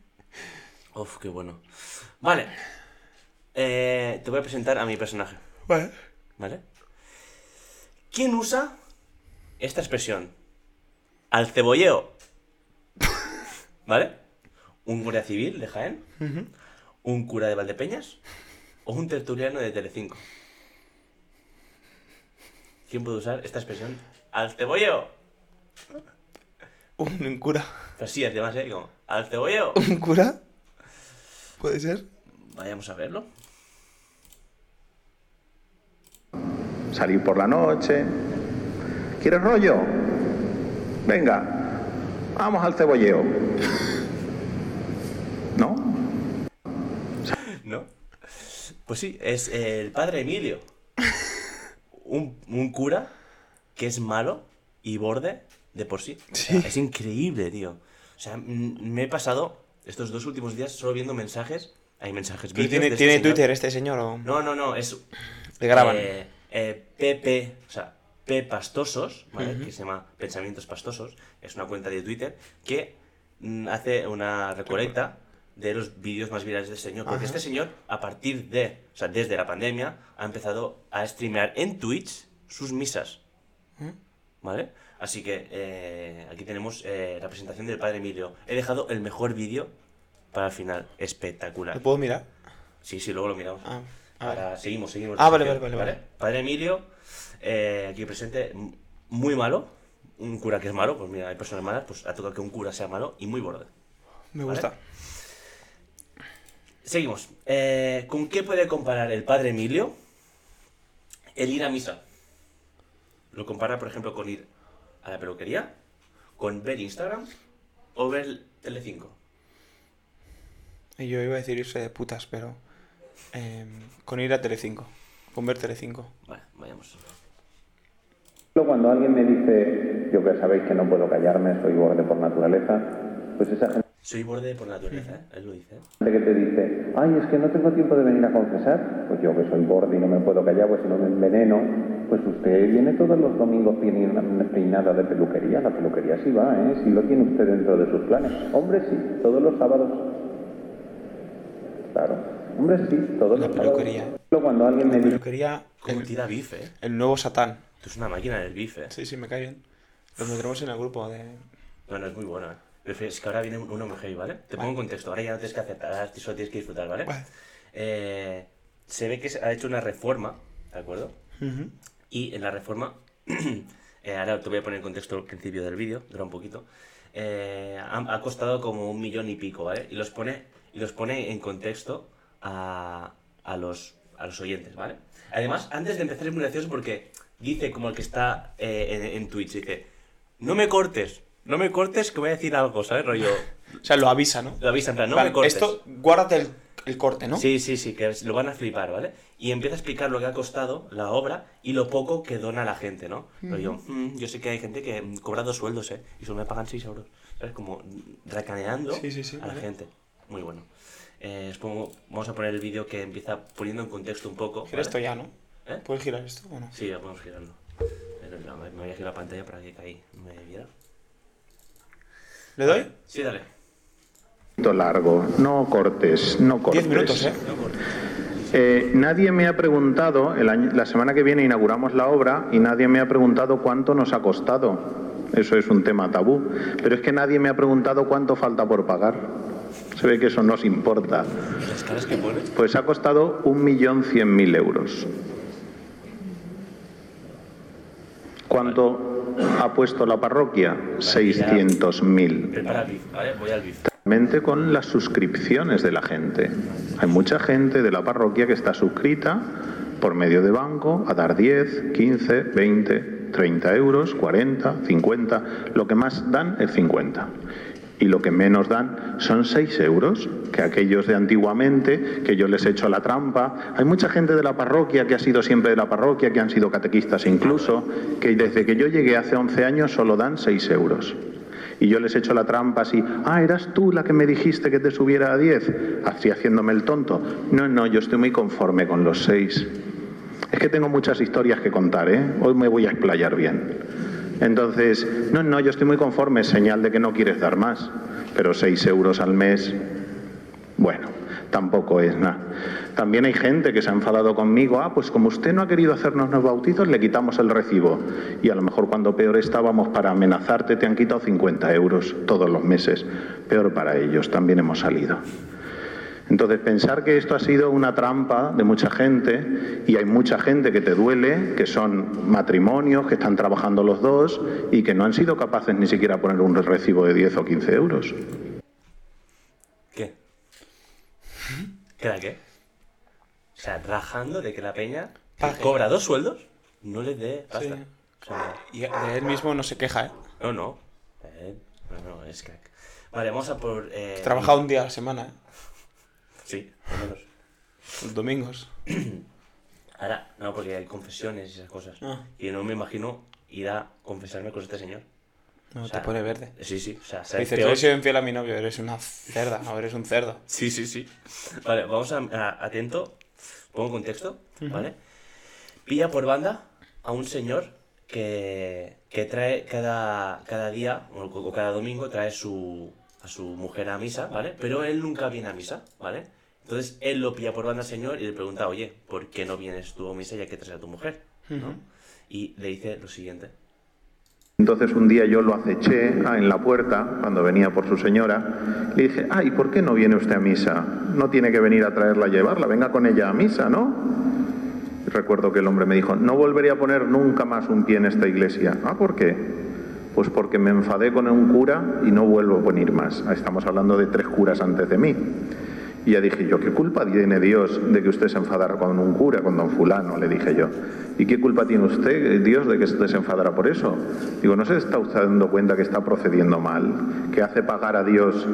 Uf, qué bueno. Vale. Eh, te voy a presentar a mi personaje, Vale. ¿vale? ¿Quién usa esta expresión? Al cebolleo. ¿Vale? ¿Un guardia civil de Jaén? ¿Un cura de Valdepeñas? ¿O un tertuliano de Telecinco? ¿Quién puede usar esta expresión? ¡Al cebolleo! Un cura. Pero sí, además, ¿eh? Como, ¡al cebolleo! ¿Un cura? ¿Puede ser? Vayamos a verlo. salir por la noche. ¿Quieres rollo? Venga, vamos al cebolleo. ¿No? ¿No? Pues sí, es el padre Emilio. Un, un cura que es malo y borde de por sí. O sea, es increíble, tío. O sea, me he pasado estos dos últimos días solo viendo mensajes. Hay mensajes ¿Pero vídeos tiene, este tiene señor. Twitter este señor o...? No, no, no, es. Le graban. Eh, eh, PP, o sea, P Pastosos, ¿vale? Que se llama Pensamientos Pastosos. Es una cuenta de Twitter que mm, hace una recolecta de los vídeos más virales del señor. Porque este señor, a partir de, o sea, desde la pandemia, ha empezado a streamear en Twitch sus misas. ¿Vale? Así que eh, aquí tenemos eh, la presentación del padre Emilio. He dejado el mejor vídeo para el final. Espectacular. ¿Lo puedo mirar? Sí, sí, luego lo miramos. Ah, Ahora seguimos, seguimos. Ah, vale, vale, vale, vale. Padre Emilio, eh, aquí presente, muy malo. Un cura que es malo, pues mira, hay personas malas, pues ha tocado que un cura sea malo y muy borde. Me Vale. Seguimos. Eh, ¿Con qué puede comparar el padre Emilio el ir a misa? Lo compara, por ejemplo, con ir a la peluquería, con ver Instagram o ver Telecinco. Y yo iba a decir irse de putas, pero... em, con ir a Telecinco. Con ver Telecinco. Vale, vayamos. Cuando alguien me dice, yo que sabéis que no puedo callarme, soy borde por naturaleza, pues esa gente Soy borde por naturaleza, ¿eh? Él lo dice, ¿eh? que te dice, ay, es que no tengo tiempo de venir a confesar, pues yo que soy borde y no me puedo callar, pues si no me enveneno, pues usted viene todos los domingos peina- peinada de peluquería, la peluquería sí va, ¿eh? Sí lo tiene usted dentro de sus planes. Hombre, sí, todos los sábados. Claro, hombre, sí, todos La los sábados. peluquería. Cuando alguien me dice, Peluquería... Como El, tira bife, ¿eh? el nuevo Satán. Tú es una máquina del bife. Sí, sí, me cae bien. Lo tendremos en el grupo de... No, no, es muy bueno, ¿eh? Es que ahora viene muy heavy, ¿vale? Te pongo en contexto, ahora ya no tienes que aceptar, ahora solo tienes que disfrutar, ¿vale? Vale. Eh, se ve que ha hecho una reforma, ¿de acuerdo? Y en la reforma, eh, ahora te voy a poner en contexto al principio del vídeo, dura un poquito, eh, ha, ha costado como un millón y pico, ¿vale? Y los pone, y los pone en contexto a, a, los, a los oyentes, ¿vale? Además, antes de empezar es muy gracioso porque dice como el que está eh, en, en Twitch, dice, no me cortes, no me cortes que voy a decir algo, ¿sabes? Rollo, O sea, lo avisa, ¿no? lo avisa en plan, no Vale, me cortes. Esto, guárdate el, el corte, ¿no? Sí, sí, sí, que lo van a flipar, ¿vale? Y empieza a explicar lo que ha costado la obra y lo poco que dona la gente, ¿no? Yo, "Mm, yo sé que hay gente que cobra dos sueldos, ¿eh? Y solo me pagan 6 euros. ¿Sabes? Como racaneando Sí, sí, sí, a la gente. Muy bueno. Eh, pongo- vamos a poner el vídeo que empieza poniendo en contexto un poco. Gira ¿vale? esto ya, ¿no? ¿Eh? ¿Puedes girar esto o no? Sí, ya no, Me me voy a girar la pantalla para que ahí me viera. ¿Le doy? Sí, dale. largo, no cortes, no cortes. Diez minutos, ¿eh? Eh, nadie me ha preguntado, el año- la semana que viene inauguramos la obra y nadie me ha preguntado cuánto nos ha costado. Eso es un tema tabú. Pero es que nadie me ha preguntado cuánto falta por pagar. Se ve que eso nos importa. Las caras que pone. Pues ha costado 1.100.000 euros. ¿Cuánto ha puesto la parroquia? 600.000. Prepara el bif, ¿vale? Voy al bif. Mente con las suscripciones de la gente. Hay mucha gente de la parroquia que está suscrita por medio de banco a dar 10, 15, 20, 30 euros, 40, 50. Lo que más dan es 50. Y lo que menos dan son 6 euros, que aquellos de antiguamente, que yo les he hecho la trampa. Hay mucha gente de la parroquia que ha sido siempre de la parroquia, que han sido catequistas incluso, que desde que yo llegué hace 11 años solo dan 6 euros. Y yo les he hecho la trampa así, ah, eras tú la que me dijiste que te subiera a 10, así haciéndome el tonto. No, no, yo estoy muy conforme con los 6. Es que tengo muchas historias que contar, ¿eh? Hoy me voy a explayar bien. Entonces, no, no, yo estoy muy conforme, señal de que no quieres dar más, pero 6 euros al mes, bueno, tampoco es nada. También hay gente que se ha enfadado conmigo, ah, pues como usted no ha querido hacernos los bautizos, le quitamos el recibo. Y a lo mejor cuando peor estábamos para amenazarte te han quitado 50 euros todos los meses. Peor para ellos, también hemos salido. Entonces, pensar que esto ha sido una trampa de mucha gente y hay mucha gente que te duele, que son matrimonios, que están trabajando los dos y que no han sido capaces ni siquiera de poner un recibo de 10 o 15 euros. ¿Qué? ¿Qué era qué? O sea, rajando de que la peña que cobra dos sueldos no le dé pasta. Sí. O sea, Y de él mismo no se queja, ¿eh? no, no. Eh, no, no, es crack. Vale, vamos a por. Eh, Trabaja un día a la semana, ¿eh? Menos. Los domingos. Ahora, no, porque hay confesiones y esas cosas. Ah. Y no me imagino ir a confesarme con este señor. No, O sea, te pone verde. Sí, sí. O sea, Te ¿sabes dice, peor? yo he sido infiel a mi novio, eres una cerda, o eres un cerdo. Sí, sí, sí. Vale, vamos a, a- atento. Pongo contexto, ¿vale? Pilla por banda a un señor que, que trae cada, cada día o, o cada domingo trae su, a su mujer a misa, ¿vale? Pero él nunca viene a misa, ¿vale? Entonces él lo pilla por banda al señor y le pregunta, oye, ¿por qué no vienes tú a misa ya que traes a tu mujer? ¿no? Y le dice lo siguiente. Entonces un día yo lo aceché ah, en la puerta, cuando venía por su señora, le dije, ay, ¿por qué no viene usted a misa? No tiene que venir a traerla a llevarla, venga con ella a misa, ¿no? Recuerdo que el hombre me dijo, no volveré a poner nunca más un pie en esta iglesia. Ah, ¿por qué? Pues porque me enfadé con un cura y no vuelvo a venir más. Ah, Estamos hablando de tres curas antes de mí. Y ya dije yo, ¿qué culpa tiene Dios de que usted se enfadara con un cura, con don fulano? Le dije yo. ¿Y qué culpa tiene usted, Dios, de que se enfadara por eso? Digo, ¿no se está usted dando cuenta que está procediendo mal? Que hace pagar a Dios,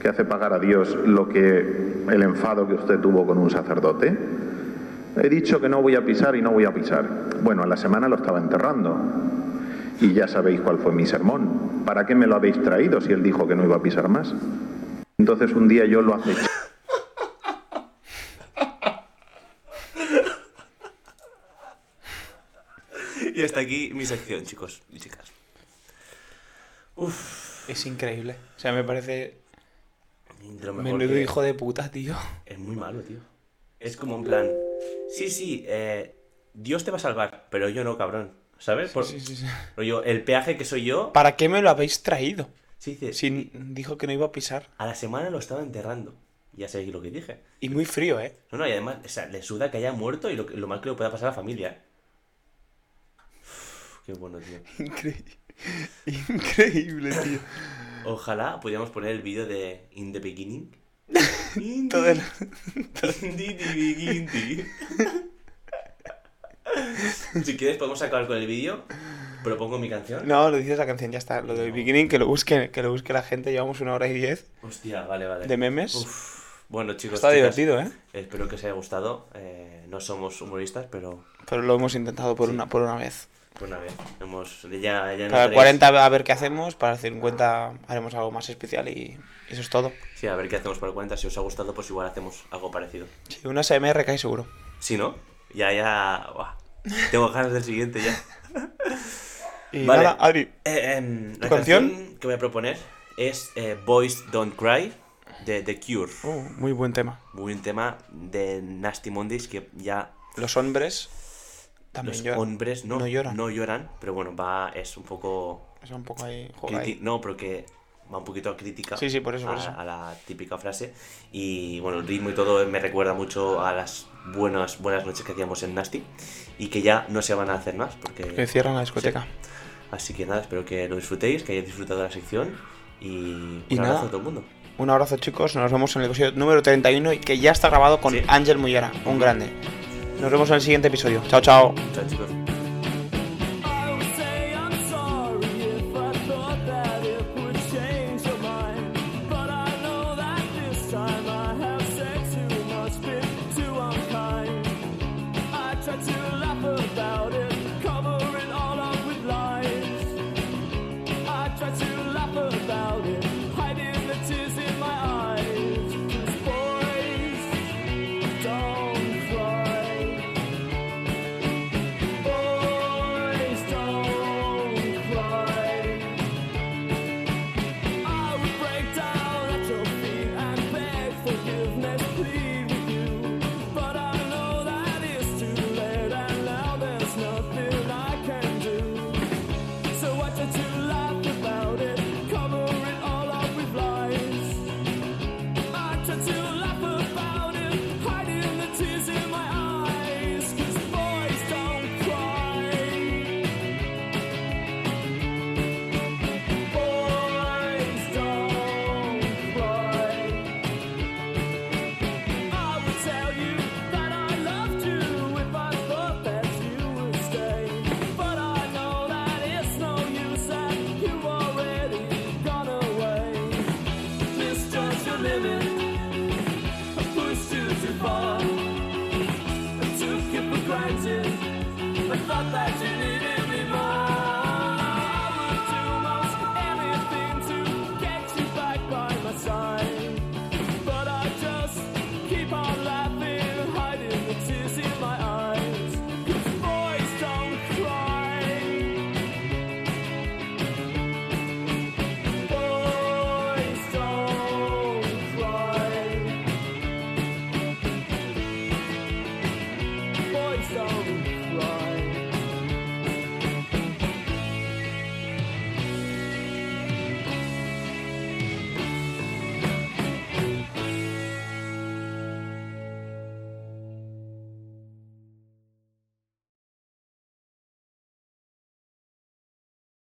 que hace pagar a Dios lo que el enfado que usted tuvo con un sacerdote. He dicho que no voy a pisar y no voy a pisar. Bueno, a la semana lo estaba enterrando. Y ya sabéis cuál fue mi sermón. ¿Para qué me lo habéis traído si él dijo que no iba a pisar más? Entonces un día yo lo aceché. Y hasta aquí mi sección, chicos y chicas. Es increíble. O sea, me parece menudo que- hijo de puta, tío. Es muy malo, tío. Es como en plan, sí, sí, eh, Dios te va a salvar, pero yo no, cabrón. ¿Sabes? Por- Sí, sí, sí. rollo, el peaje que soy yo, ¿Para qué me lo habéis traído? Sí, dice, Si dijo que no iba a pisar. a la semana lo estaba enterrando. Ya sabéis lo que dije. Y muy frío, ¿eh? No, no, y además, o sea, le suda que haya muerto y lo, lo mal que le pueda pasar a la familia. Uf, qué bueno, tío. Increíble. Increíble, tío. Ojalá pudiéramos poner el vídeo de In the Beginning. In Todo the, el- in the beginning. si quieres podemos acabar con el vídeo. Propongo mi canción. No, lo dices la canción, ya está. Lo del beginning, que lo busque, que lo busque la gente. Llevamos una hora y diez Hostia, vale, vale. de memes. Uf. Bueno, chicos, Está chicas, divertido, ¿eh? Espero que os haya gustado. Eh, no somos humoristas, pero Pero lo hemos intentado por, Sí. una, por una vez. por una vez. Hemos, ya, ya Para el notaréis- 40 a ver qué hacemos. Para el 50 haremos algo más especial y eso es todo. Sí, a ver qué hacemos para el 40. Si os ha gustado, pues igual hacemos algo parecido. Sí, una SMR cae seguro. Si no, ya, ya. Tengo ganas del siguiente ya. Y Vale. nada, Adri, Eh, em, la ¿Tu canción? canción que voy a proponer es eh, Boys Don't Cry de The Cure. uh, muy buen tema. Muy buen tema de Nasty Mondays que ya Los hombres también los lloran. hombres no, no lloran. no lloran, pero bueno, va, es un poco Es un poco ahí, ahí. no, pero que va un poquito a crítica Sí, sí, por eso, por a, eso. a la típica frase y bueno, el ritmo y todo me recuerda mucho a las buenas buenas noches que hacíamos en Nasty y que ya no se van a hacer más porque Que cierran la discoteca. así que nada, espero que lo disfrutéis, que hayáis disfrutado de la sección y, Y un nada. abrazo a todo el mundo. Un abrazo, chicos. Nos vemos en el episodio número 31 y que ya está grabado con Sí. Ángel Mullera, un grande. Nos vemos en el siguiente episodio. Chao, chao. Chao chicos.